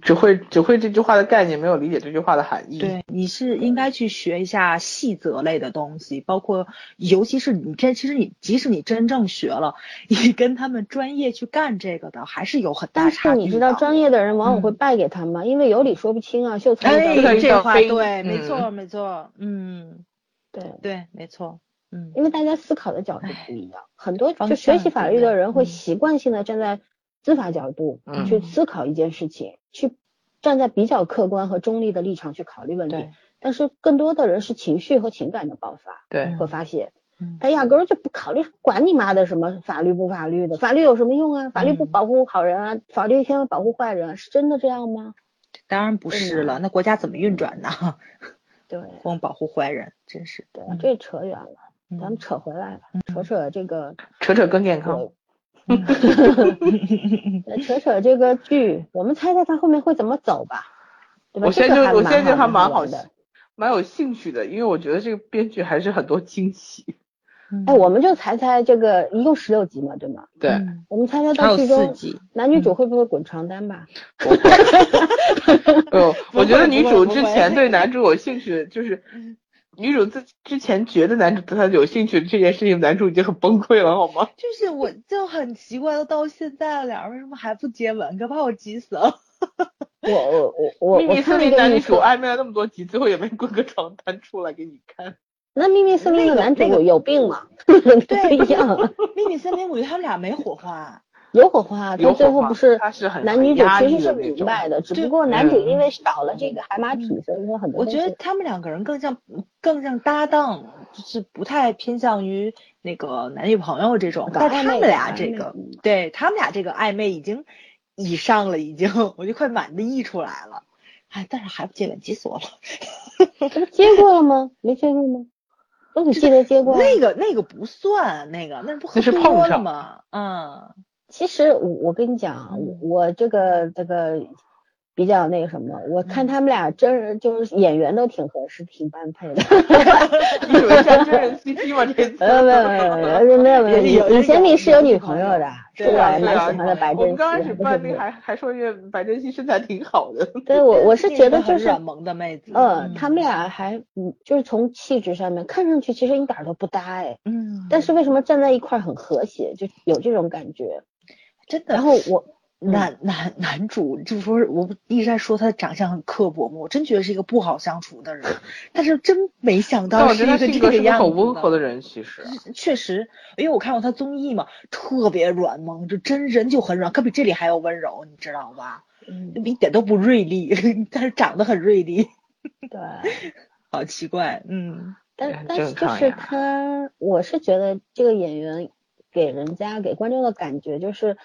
只会只会这句话的概念，没有理解这句话的含义。对，你是应该去学一下细则类的东西，包括尤其是你这，其实你即使你真正学了，你跟他们专业去干这个的，还是有很大差距。但是你知道专业的人往往会败给他们？因为有理说不清啊，秀才哎，这话对，没错没错，嗯，对对，没错，嗯，因为大家思考的角度不一样，很多就学习法律的人会习惯性的站在。司法角度去思考一件事情，去站在比较客观和中立的立场去考虑问题。但是更多的人是情绪和情感的爆发，对，和发泄。他压根儿就不考虑，管你妈的什么法律不法律的，法律有什么用啊？法律不保护好人啊？法律偏要保护坏人，是真的这样吗？当然不是了，那国家怎么运转呢？对，光保护坏人，真是。对，这扯远了。咱们扯回来吧，扯扯这个，扯扯更健康。扯扯这个剧，我们猜猜它后面会怎么走吧，对吧？我现在就我现在就还蛮好的，蛮有兴趣的，因为我觉得这个编剧还是很多惊喜。哎，我们就猜猜这个一共十六集嘛，对吗？对，我们猜猜到剧中男女主会不会滚床单吧？哦，我觉得女主之前对男主有兴趣，就是女主之之前觉得男主对她有兴趣这件事情，男主已经很崩溃了，好吗？就是我就很奇怪，都到现在了，俩人为什么还不接吻？可把我急死了。我我我我秘密森林男女主暧昧了那么多集，最后也没滚个床单出来给你看。那秘密森林的男主有病吗？对，一样。秘密森林我觉得他们俩没火花，有火花。他最后不是男女主其实是明白的，只不过男主因为少了这个海马体，所以说很多。我觉得他们两个人更像更像搭档，就是不太偏向于那个男女朋友这种。但他们俩这个，对他们俩这个暧昧已经以上了，已经我就快满的溢出来了。哎，但是还不接吻，急死我了。接过了吗？没接过吗？我只记得接过那个，那个不算，那个那不喝多了吗？嗯，其实我我跟你讲，我这个这个。比较那个什么，我看他们俩真人就是演员都挺合适，挺般配的。你以为像真人 CP 吗？这次？没有没有没有没有没有，以前你是有女朋友的，是我蛮喜欢的白珍惜。我们刚开始班里还还说，因为白珍惜身材挺好的。对，我我是 觉得就是软萌的妹子。嗯，他们俩还嗯，就是从气质上面看上去其实一点都不搭哎。嗯。但是为什么站在一块很和谐，就有这种感觉？真的。然后我。男男男主就是说，我一直在说他的长相很刻薄嘛，我真觉得是一个不好相处的人，但是真没想到是一个这个样子。很温和的人，其实确实，因为我看过他综艺嘛，特别软萌，就真人就很软，可比这里还要温柔，你知道吧？嗯，一点都不锐利，但是长得很锐利。对，好奇怪，嗯，但但是就是他，我是觉得这个演员给人家给观众的感觉就是。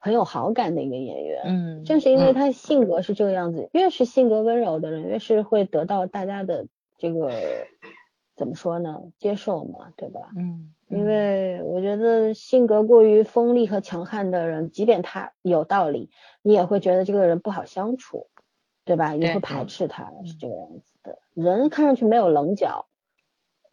很有好感的一个演员，嗯，正是因为他性格是这个样子，越是性格温柔的人，越是会得到大家的这个怎么说呢？接受嘛，对吧？嗯，因为我觉得性格过于锋利和强悍的人，即便他有道理，你也会觉得这个人不好相处，对吧？也会排斥他，是这个样子的。人看上去没有棱角，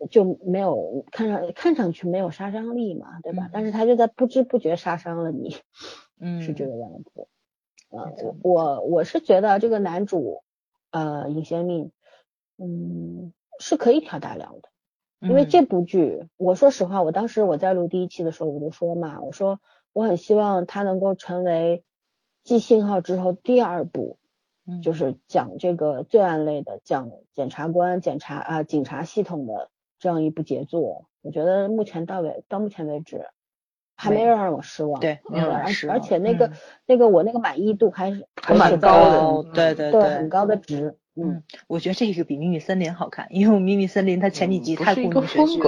就没有看上看上去没有杀伤力嘛，对吧？但是他就在不知不觉杀伤了你。嗯，是这个样子。呃，我我是觉得这个男主，呃，尹先命，嗯，是可以挑大梁的。因为这部剧，我说实话，我当时我在录第一期的时候，我就说嘛，我说我很希望他能够成为继信号之后第二部，就是讲这个罪案类的，讲检察官、检察啊警察系统的这样一部杰作。我觉得目前到尾到目前为止。还没有让我失望，对，没有让失望。而且那个那个我那个满意度还是还蛮高的，对对对，很高的值。嗯，我觉得这个比《秘密森林》好看，因为《秘密森林》它前几集太故弄玄虚。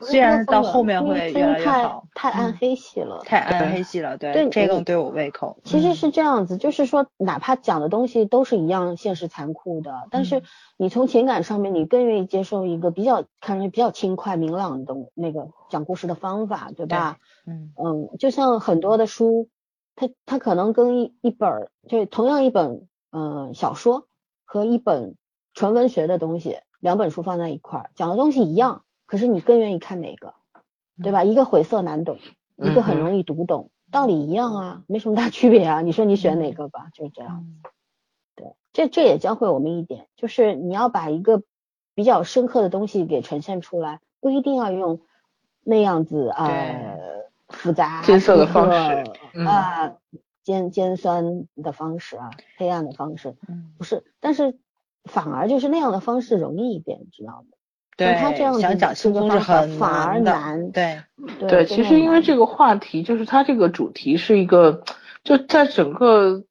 虽然到后面会越来越好，太暗黑系了，太暗黑系了，对，这个对我胃口。其实是这样子，就是说，哪怕讲的东西都是一样现实残酷的，但是你从情感上面，你更愿意接受一个比较看上去比较轻快明朗的那个讲故事的方法，对吧？嗯嗯，就像很多的书，它它可能跟一一本就同样一本嗯小说和一本纯文学的东西，两本书放在一块儿，讲的东西一样。可是你更愿意看哪个，对吧？一个晦涩难懂，一个很容易读懂，道理一样啊，没什么大区别啊。你说你选哪个吧，就是这样。对，这这也教会我们一点，就是你要把一个比较深刻的东西给呈现出来，不一定要用那样子啊复杂、艰涩的方式啊尖尖酸的方式啊，黑暗的方式，不是，但是反而就是那样的方式容易一点，知道吗？对他这样想讲轻松是很反而难，对对，其实因为这个话题就是它这个主题是一个，就在整个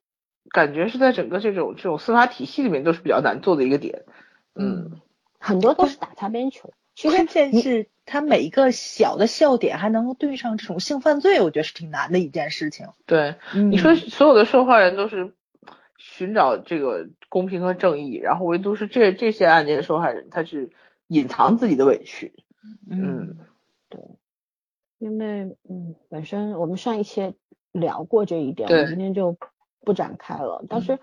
感觉是在整个这种这种司法体系里面都是比较难做的一个点，嗯，很多都是打擦边球。关键是他每一个小的笑点还能够对上这种性犯罪，我觉得是挺难的一件事情。对，你说所有的受害人都是寻找这个公平和正义，然后唯独是这这些案件的受害人，他是。隐藏自己的委屈，嗯，对，因为嗯，本身我们上一期聊过这一点，对。我今天就不展开了。但是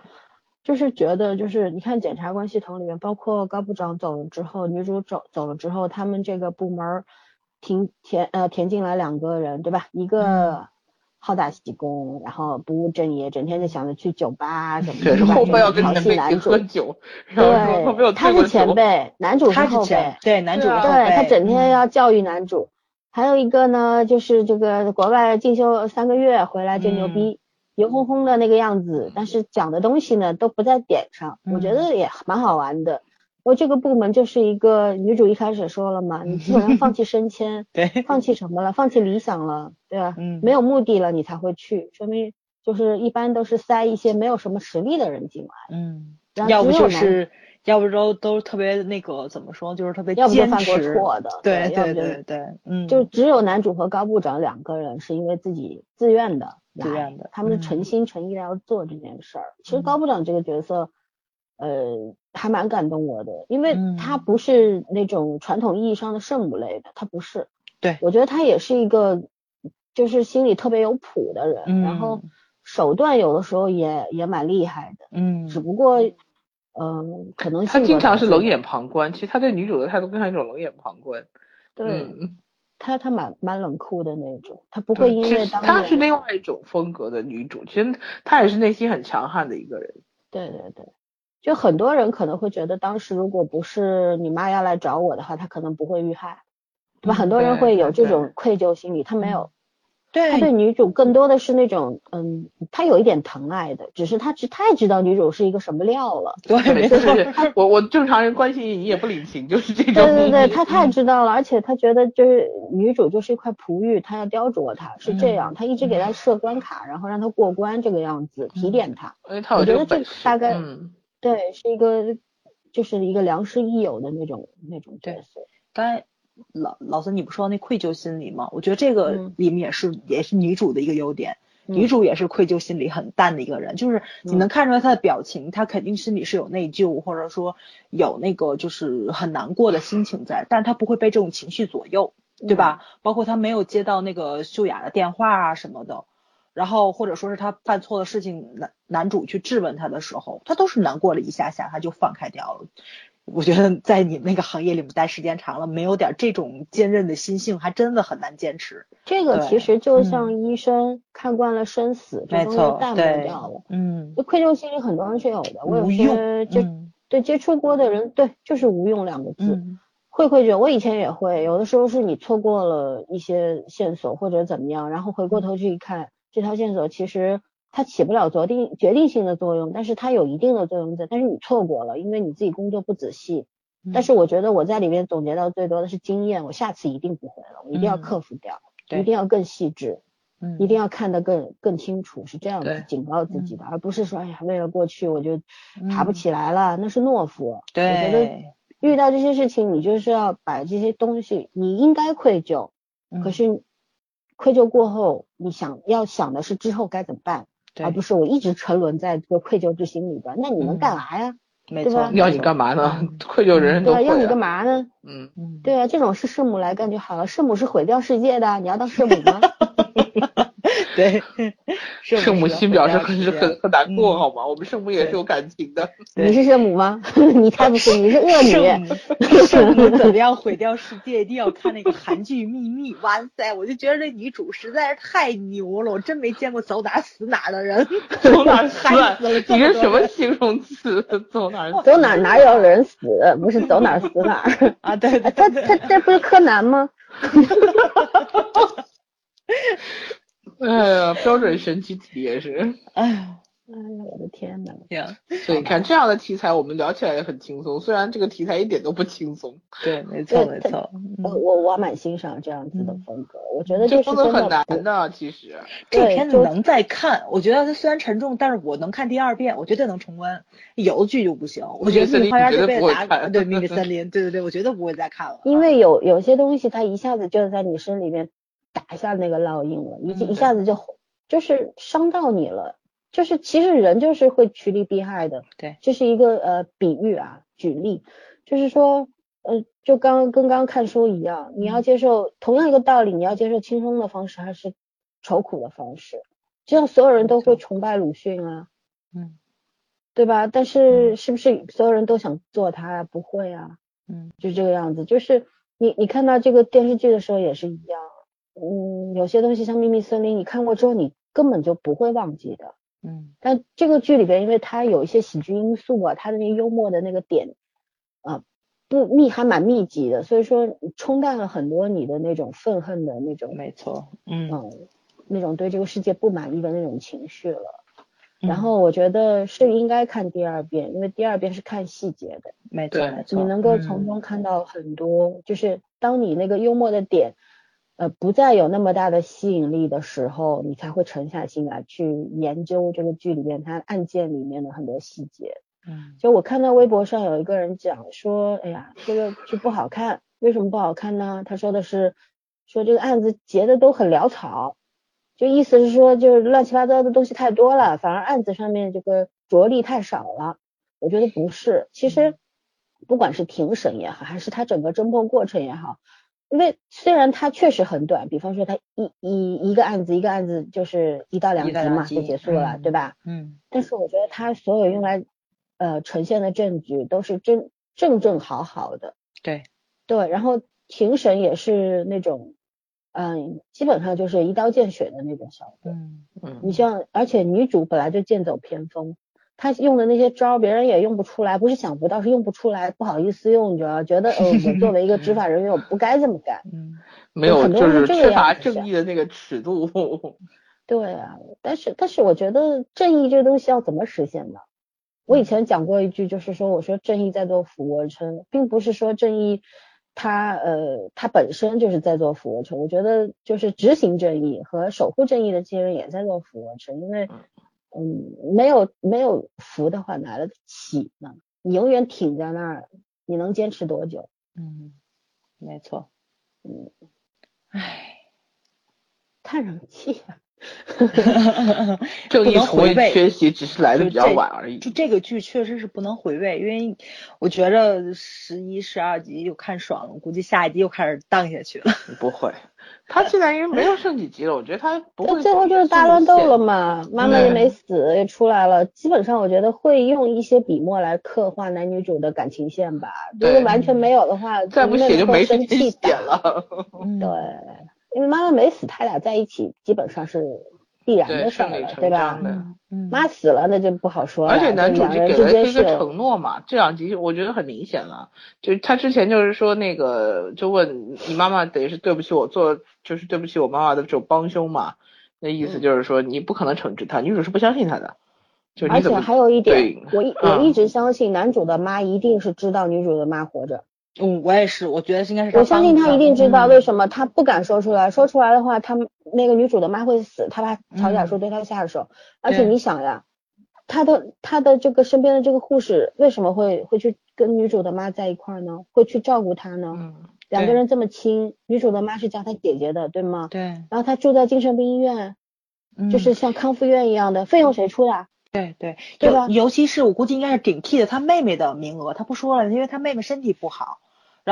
就是觉得，就是你看检察官系统里面，包括高部长走了之后，女主走走了之后，他们这个部门儿停填呃填进来两个人，对吧？一嗯。个好大喜功，然后不务正业，整天就想着去酒吧什么的，后辈要跟调前辈一起戏男主喝。酒，然后说他没有对，他是前辈，男主是后辈他是前。对男主对啊是后对他整天嗯要教育男主，还有一个呢，就是这个国外进修三个月回来就牛逼，油烘烘的那个样子，但是讲的东西呢都不在点上，我觉得也蛮好玩的。我这个部门就是一个女主一开始说了嘛，你基本上放弃升迁，对，放弃什么了？放弃理想了，对吧？嗯没有目的了，你才会去，说明就是一般都是塞一些没有什么实力的人进来，嗯，要不就是，要不都都特别那个怎么说，就是特别要不就犯过，错的，对对对对，嗯，就只有男主和高部长两个人是因为自己自愿的来，自愿的他们是嗯诚心诚意的要做这件事儿。其实嗯高部长这个角色，呃，还蛮感动我的，因为嗯他不是那种传统意义上的圣母类的，他不是。对我觉得他也是一个，就是心里特别有谱的人，嗯然后手段有的时候也也蛮厉害的，嗯只不过，嗯、可能他经常是冷眼旁观，其实他对女主的态度更像一种冷眼旁观。对。嗯，他他蛮蛮冷酷的那种，他不会因为当年是另外一种风格的女主，其实她也是内心很强悍的一个人。对对对，就很多人可能会觉得，当时如果不是你妈要来找我的话，他可能不会遇害，对吧？很多人会有这种愧疚心理，他没有，对他对女主更多的是那种，嗯，他有一点疼爱的，只是他只太知道女主是一个什么料了。对没错，是我我正常人关心你，你也不领情，就是这种。对对对，他嗯太知道了，而且他觉得就是女主就是一块璞玉，他要雕琢她，是这样，他一直给她设关卡，然后让她过关这个样子，提点她。我觉得这。大概嗯，对，是一个就是一个良师益友的那种那种角对色。刚才老老孙你不说那愧疚心理吗？我觉得这个嗯里面也是、也是女主的一个优点。嗯女主也是愧疚心理很淡的一个人，就是你能看出来她的表情，她肯定心里是有内疚，或者说有那个就是很难过的心情在，但是她不会被这种情绪左右，对吧？包括她没有接到那个秀雅的电话啊什么的，然后或者说是他犯错的事情，男男主去质问他的时候，他都是难过了一下下，他就放开掉了。我觉得在你那个行业里面待时间长了，没有点这种坚韧的心性，还真的很难坚持。这个其实就像医生看惯了生死，这东西淡漠掉了。，嗯，就愧疚心理很多人是有的，我有些就、嗯对接触过的人，对，就是无用两个字。嗯会愧疚，我以前也会，有的时候是你错过了一些线索或者怎么样，然后回过头去一看，这条线索其实它起不了决定决定性的作用，但是它有一定的作用在，但是你错过了，因为你自己工作不仔细。嗯。但是我觉得我在里面总结到最多的是经验，我下次一定不会了，我一定要嗯。克服掉，对。一定要更细致，嗯，一定要看得更更清楚，是这样对子警告自己的，而不是说哎呀为了过去我就嗯爬不起来了，那是懦夫。对我觉得，遇到这些事情，你就是要把这些东西，你应该愧疚，嗯。可是愧疚过后，你想要想的是之后该怎么办，而不是我一直沉沦在这个愧疚之心里边。那你能干嘛呀？没错对吧，要你干嘛呢？愧疚人人都对啊？要你干啊。嘛呢？嗯，嗯，对啊，这种是圣母来干就好了。圣母是毁掉世界的，你要当圣母吗？对，圣母心表示很是很很难过，嗯好吗？我们圣母也是有感情的。你是圣母吗？你才不是，你是恶圣女。母，圣母怎么样毁掉世界？一定要看那个韩剧《秘密》。哇塞，我就觉得这女主实在是太牛了，我真没见过走哪死哪的人。走哪死害死了这你是什么形容词？走哪死？走哪哪有人死，不是走哪死哪。啊？对对他对他这不是柯南吗？哎呀，标准神奇体也是。哎呀，哎呀，我的天呐！呀，所以你看这样的题材，我们聊起来也很轻松，虽然这个题材一点都不轻松，对，没错没错。我嗯我我蛮欣赏这样子的嗯风格，我觉得这就是真风格很难的，其实。这片子能再看，我觉得它虽然沉重，但是我能看第二遍，我绝对能重温。有的剧就不行，我觉得《秘密花园》这辈子打看对《秘密森林》，对对对，我绝对不会再看了。因为有有些东西它一下子就在你身里面打一下那个烙印了，一嗯一下子就就是伤到你了。就是其实人就是会趋利避害的，对，这是一个呃比喻啊，举例，就是说呃，就刚跟刚看书一样，你要接受同样一个道理，你要接受轻松的方式还是愁苦的方式？就像所有人都会崇拜鲁迅啊，嗯，对吧？但是是不是所有人都想做他呀？不会啊，嗯，就这个样子。就是你你看到这个电视剧的时候也是一样，嗯，有些东西像秘密森林，你看过之后你根本就不会忘记的，嗯，但这个剧里边，因为它有一些喜剧因素啊，它的那个幽默的那个点啊。不密还蛮密集的，所以说冲淡了很多你的那种愤恨的那种，没错，嗯嗯，那种对这个世界不满意的那种情绪了。嗯然后我觉得是应该看第二遍，因为第二遍是看细节的，没错没错，你能够从嗯中看到很多，就是当你那个幽默的点，呃，不再有那么大的吸引力的时候，你才会沉下心来去研究这个剧里面它案件里面的很多细节。嗯就我看到微博上有一个人讲说，哎呀，这个剧不好看，为什么不好看呢？他说的是，说这个案子结的都很潦草，就意思是说，就是乱七八糟的东西太多了，反而案子上面这个着力太少了。我觉得不是，其实不管是庭审也好，还是他整个侦破过程也好，因为虽然它确实很短，比方说它一一一个案子一个案子就是一到两集嘛就结束了，嗯对吧？嗯但是我觉得它所有用来呃呈现的证据都是正正正好好的，对，对，然后庭审也是那种，嗯，基本上就是一刀见血的那种效果。嗯嗯你像，而且女主本来就剑走偏锋，她用的那些招别人也用不出来，不是想不到，是用不出来，不好意思用，你知道，觉得呃，我作为一个执法人员，我不该这么干。嗯没有就是这个缺乏正义的那个尺度。对啊，但是但是我觉得正义这东西要怎么实现呢？我以前讲过一句，就是说，我说正义在做俯卧撑，并不是说正义它呃它本身就是在做俯卧撑。我觉得就是执行正义和守护正义的这些人也在做俯卧撑，因为嗯没有没有福的话哪来得起呢？你永远挺在那儿，你能坚持多久？嗯，没错，嗯，唉，叹什么气啊！正不义从未能回味缺席，只是来的比较晚而已。就这个剧确实是不能回味，因为我觉着十一、十二集又看爽了，估计下一集又开始荡下去了。不会，他现在因为没有剩几集了，我觉得他不会。最后就是大乱斗了。嘛，妈妈也没死，也出来了。基本上我觉得会用一些笔墨来刻画男女主的感情线吧。如果完全没有的话，再不写就没时生气间写。了。嗯 对，因为妈妈没死，他俩在一起基本上是必然的事儿了，对吧妈死了那就不好说了。而且男主这两就给了人之间是一个承诺嘛，这两集我觉得很明显了，就他之前就是说那个就问你妈妈等于是对不起我做就是对不起我妈妈的这种帮凶嘛，那意思嗯就是说你不可能惩治他，女主是不相信他的，而且还有一点，我一嗯我一直相信男主的妈一定是知道女主的妈活着。嗯，我也是，我觉得应该是我相信他一定知道嗯为什么他不敢说出来，说出来的话，他那个女主的妈会死，他怕曹雅树对他下手。而且你想呀，他的他的这个身边的这个护士为什么会会去跟女主的妈在一块儿呢？会去照顾她呢？嗯两个人这么亲，女主的妈是叫她姐姐的，对吗？对，然后她住在精神病医院，嗯就是像康复院一样的，费用谁出呀？对对，对吧尤其是我估计应该是顶替的他妹妹的名额，他不说了，因为他妹妹身体不好，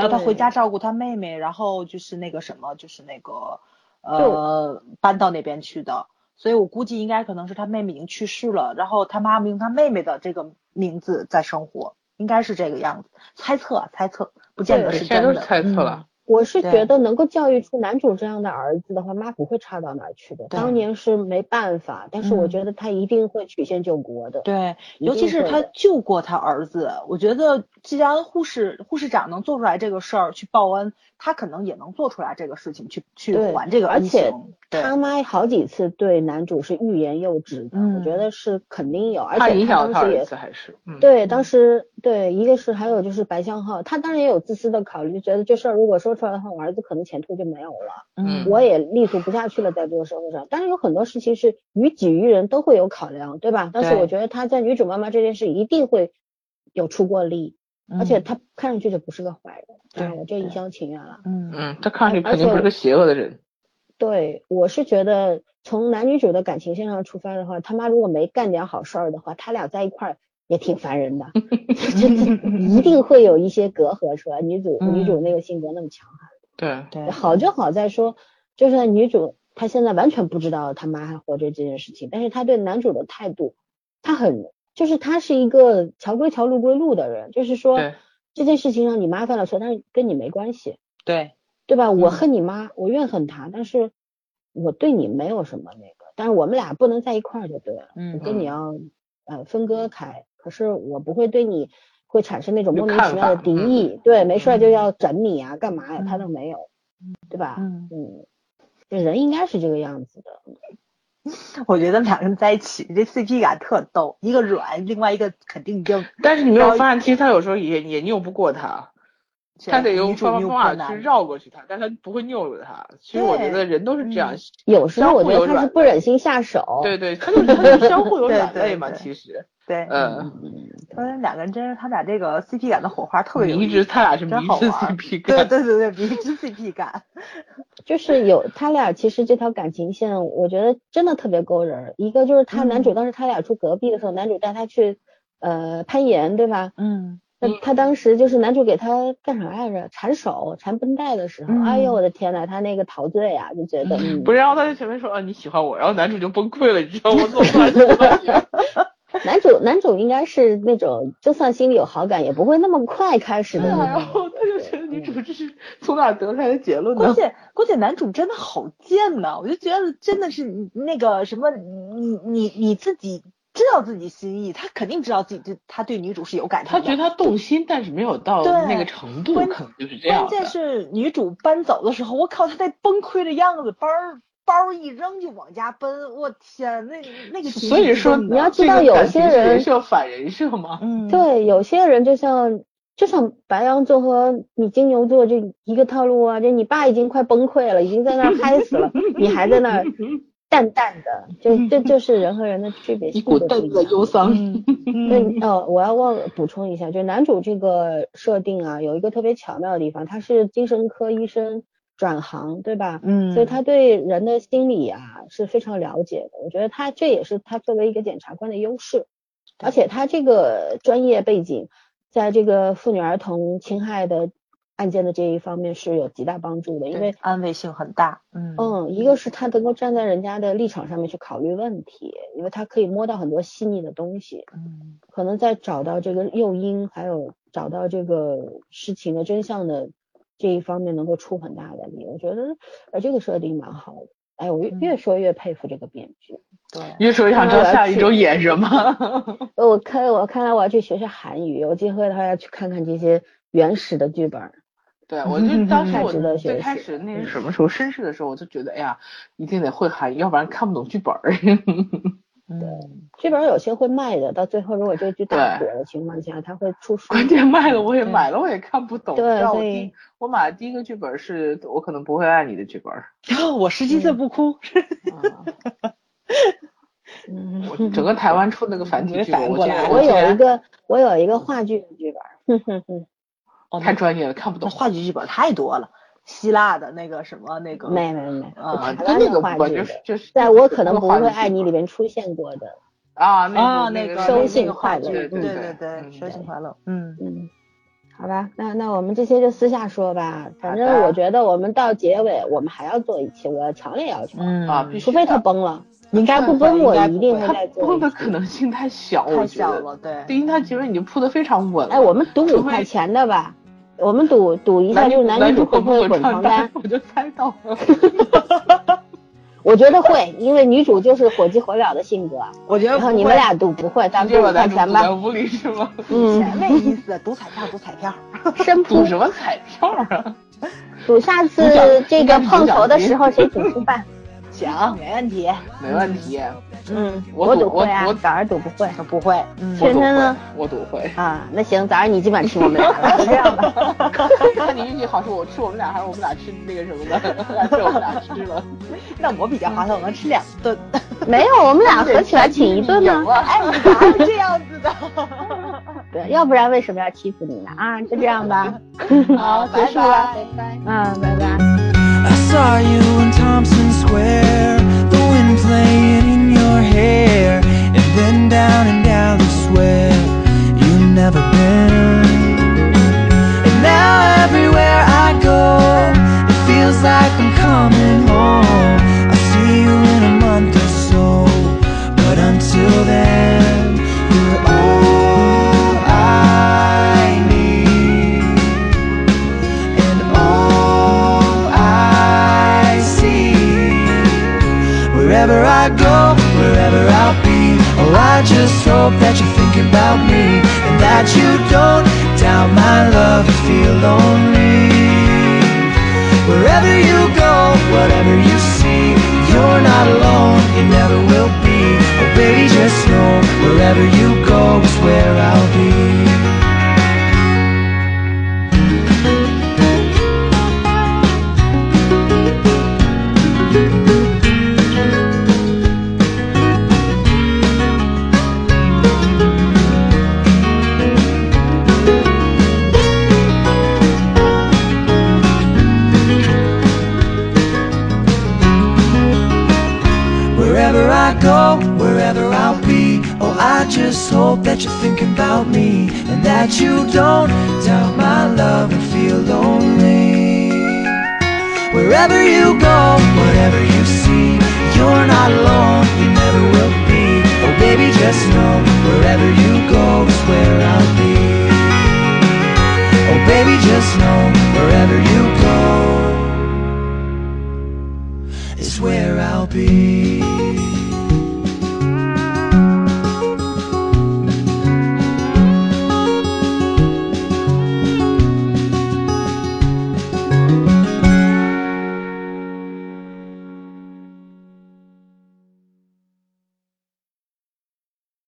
然后他回家照顾他妹妹，然后就是那个什么，就是那个呃搬到那边去的，所以我估计应该可能是他妹妹已经去世了，然后他妈妈用他妹妹的这个名字在生活，应该是这个样子，猜测猜测，不见得对是现在都是真的，嗯猜测了。我是觉得能够教育出男主这样的儿子的话，妈不会差到哪儿去的。当年是没办法，但是我嗯觉得他一定会曲线救国的。对，尤其是他救过他儿子，我觉得既然护士护士长能做出来这个事儿去报恩，他可能也能做出来这个事情去去对还这个恩而且他妈好几次对男主是欲言又止的，嗯我觉得是肯定有，而且影响了他当时也还是嗯。对，当时对，一个是还有就是白相浩，他当然也有自私的考虑，觉得这事儿如果说出来的话，我儿子可能前途就没有了，嗯。我也立足不下去了，在这个社会上。但是有很多事情是于己于人都会有考量，对吧？但是我觉得他在女主妈妈这件事一定会有出过力，而且嗯他看上去就不是个坏人，当然对我这一厢情愿了。嗯嗯，他看上去肯定不是个邪恶的人。对，我是觉得从男女主的感情线上出发的话，他妈如果没干点好事儿的话，他俩在一块儿也挺烦人的，就一定会有一些隔阂出来。女主女主那个性格那么强悍，对对，好就好在说，就是女主她现在完全不知道他妈还活着这件事情，但是她对男主的态度，她很就是他是一个桥归桥路归路的人，就是说这件事情让你妈犯了错，但是跟你没关系，对，对吧？我嗯。恨你妈，我怨恨她，但是我对你没有什么那个，但是我们俩不能在一块儿就对了，嗯我跟你要呃分割开，可是我不会对你会产生那种莫名其妙的敌意，对，没事儿就要整你啊，干嘛呀？他都没有，对吧？嗯。嗯，这人应该是这个样子的，我觉得两个人在一起这 CP 感特逗，一个软，另外一个肯定硬，但是你没有发现，其实他有时候也也拗不过他，他得用方法去绕过去他，但他不会拗着他。其实我觉得人都是这样嗯，有时候我觉得他是相互有软不忍心下手，对对，他就是他就相互有 软肋嘛，其实，对，嗯，他们两个人真是他俩这个 CP 感的火花特别有迷之意思，他俩是迷之 CP 对感，对对对，迷之 CP 感，就是有他俩其实这条感情线，我觉得真的特别勾人儿。一个就是他男主嗯当时他俩住隔壁的时候，男主带他去呃攀岩，对吧？嗯那他当时就是男主给他干啥来着？缠手、缠绷带的时候，哎呦嗯我的天呐，他那个陶醉啊，就觉得嗯不是，然后他在前面说啊你喜欢我，然后男主就崩溃了，你知道吗？男主男主应该是那种就算心里有好感，也不会那么快开始的。然后他就觉得女主这是从哪得出来的结论呢？关键关键男主真的好贱呐，我就觉得真的是你那个什么，你你你自己知道自己心意，他肯定知道自己对他对女主是有感情的。他觉得他动心，但是没有到那个程度，关可能就是这样。关键是女主搬走的时候，我靠，他那崩溃的样子，包儿包一扔就往家奔，我天，那那个所以说，你要知道有些人人设反人设嘛。嗯，对，有些人就像就像白羊座和你金牛座这一个套路啊，就你爸已经快崩溃了，已经在那儿嗨死了，你还在那儿 淡淡的，就这就是人和人的区别，一股性格不淡淡一样忧伤。嗯对，哦，我要忘了补充一下，就男主这个设定啊，有一个特别巧妙的地方，他是精神科医生转行，对吧？嗯，所以他对人的心理啊是非常了解的。我觉得他这也是他作为一个检察官的优势，而且他这个专业背景，在这个妇女儿童侵害的案件的这一方面是有极大帮助的，因为安慰性很大，嗯嗯，一个是他能够站在人家的立场上面去考虑问题，因为他可以摸到很多细腻的东西。嗯可能在找到这个诱因，还有找到这个事情的真相的这一方面，能够出很大的力。我觉得，呃，这个设定蛮好的。哎，我越说越佩服这个编剧。对，越说越想知道下一周演什么。呃我看我看来我要去学学韩语，有机会的话要去看看这些原始的剧本。对，我就 当时我最开始那是什么时候绅士的时候，我就觉得哎呀，一定得会韩语，要不然看不懂剧本 儿。嗯剧本有些会卖的，到最后如果这剧大火的情况下，他会出书。关键卖了我也买了，我也看不懂。对所以第我买的第一个剧本是我可能不会爱你的剧本儿，我十七岁不哭，嗯，我整个台湾出那个繁体没剧本，我有一个我有一个话剧的剧本，太专业了，看不懂。话剧剧本太多了，希腊的那个什么那个，没没没，啊那湾的话个就是就是在我可能不会爱你里面出现过的。啊，那啊，那个收信快乐话剧，对对对收信快乐，嗯嗯，好吧，那那我们这些就私下说吧。反正我觉得我们到结尾，我们还要做一期，我要强烈要求，嗯啊必须除非他崩了，应该不崩，我一定会再做崩的。可能性太小，我太。小了，对，第一，它结尾已经铺的非常稳了。哎，我们赌五块钱的吧，我们赌赌一下，就是男女主会不会滚滚床单？我就猜到了。我觉得会，因为女主就是火急火燎的性格，我觉得然后你们俩赌不会，咱们赌五就把块钱吧男主堵在。屋里是吗？嗯，钱没意思，赌彩票，赌彩票，赌什么彩票啊？赌下次这个碰头的时候谁主出办？行，没问题，没问题，嗯，我赌赌会啊早上赌不会不会，嗯我赌会圈圈呢，我赌会。啊。那行，早上你今晚吃我们俩这样吧。看你运气好，是我吃我们俩，还是我们俩吃那个什么的？还是我们俩吃了？那我比较划算，我能吃两顿。没有，我们俩合起来请一顿呢。哎，你哪有这样子的？对，要不然为什么要欺负你呢？啊，就这样吧。好，结束了，拜拜。嗯，拜拜。I saw you in Thompson Square, the wind playing in your hair, and then down in Dallas Square. You never been. And now everywhere I go, it feels like I'm coming home. I'll see you in a month or so, but until then, Wherever I go, wherever I'll be, oh, I just hope that you're thinking about me and that you don't doubt my love and feel lonely. Wherever you go, whatever you see, you're not alone, you never will be. Oh, baby, just know wherever you go is where I'll be. I just hope that you're thinking about me and that you don't doubt my love and feel lonely. Wherever you go, whatever you see, you're not alone, you never will be. Oh, baby, just know wherever you go is where I'll be. Oh, baby, just know wherever you go is where I'll be.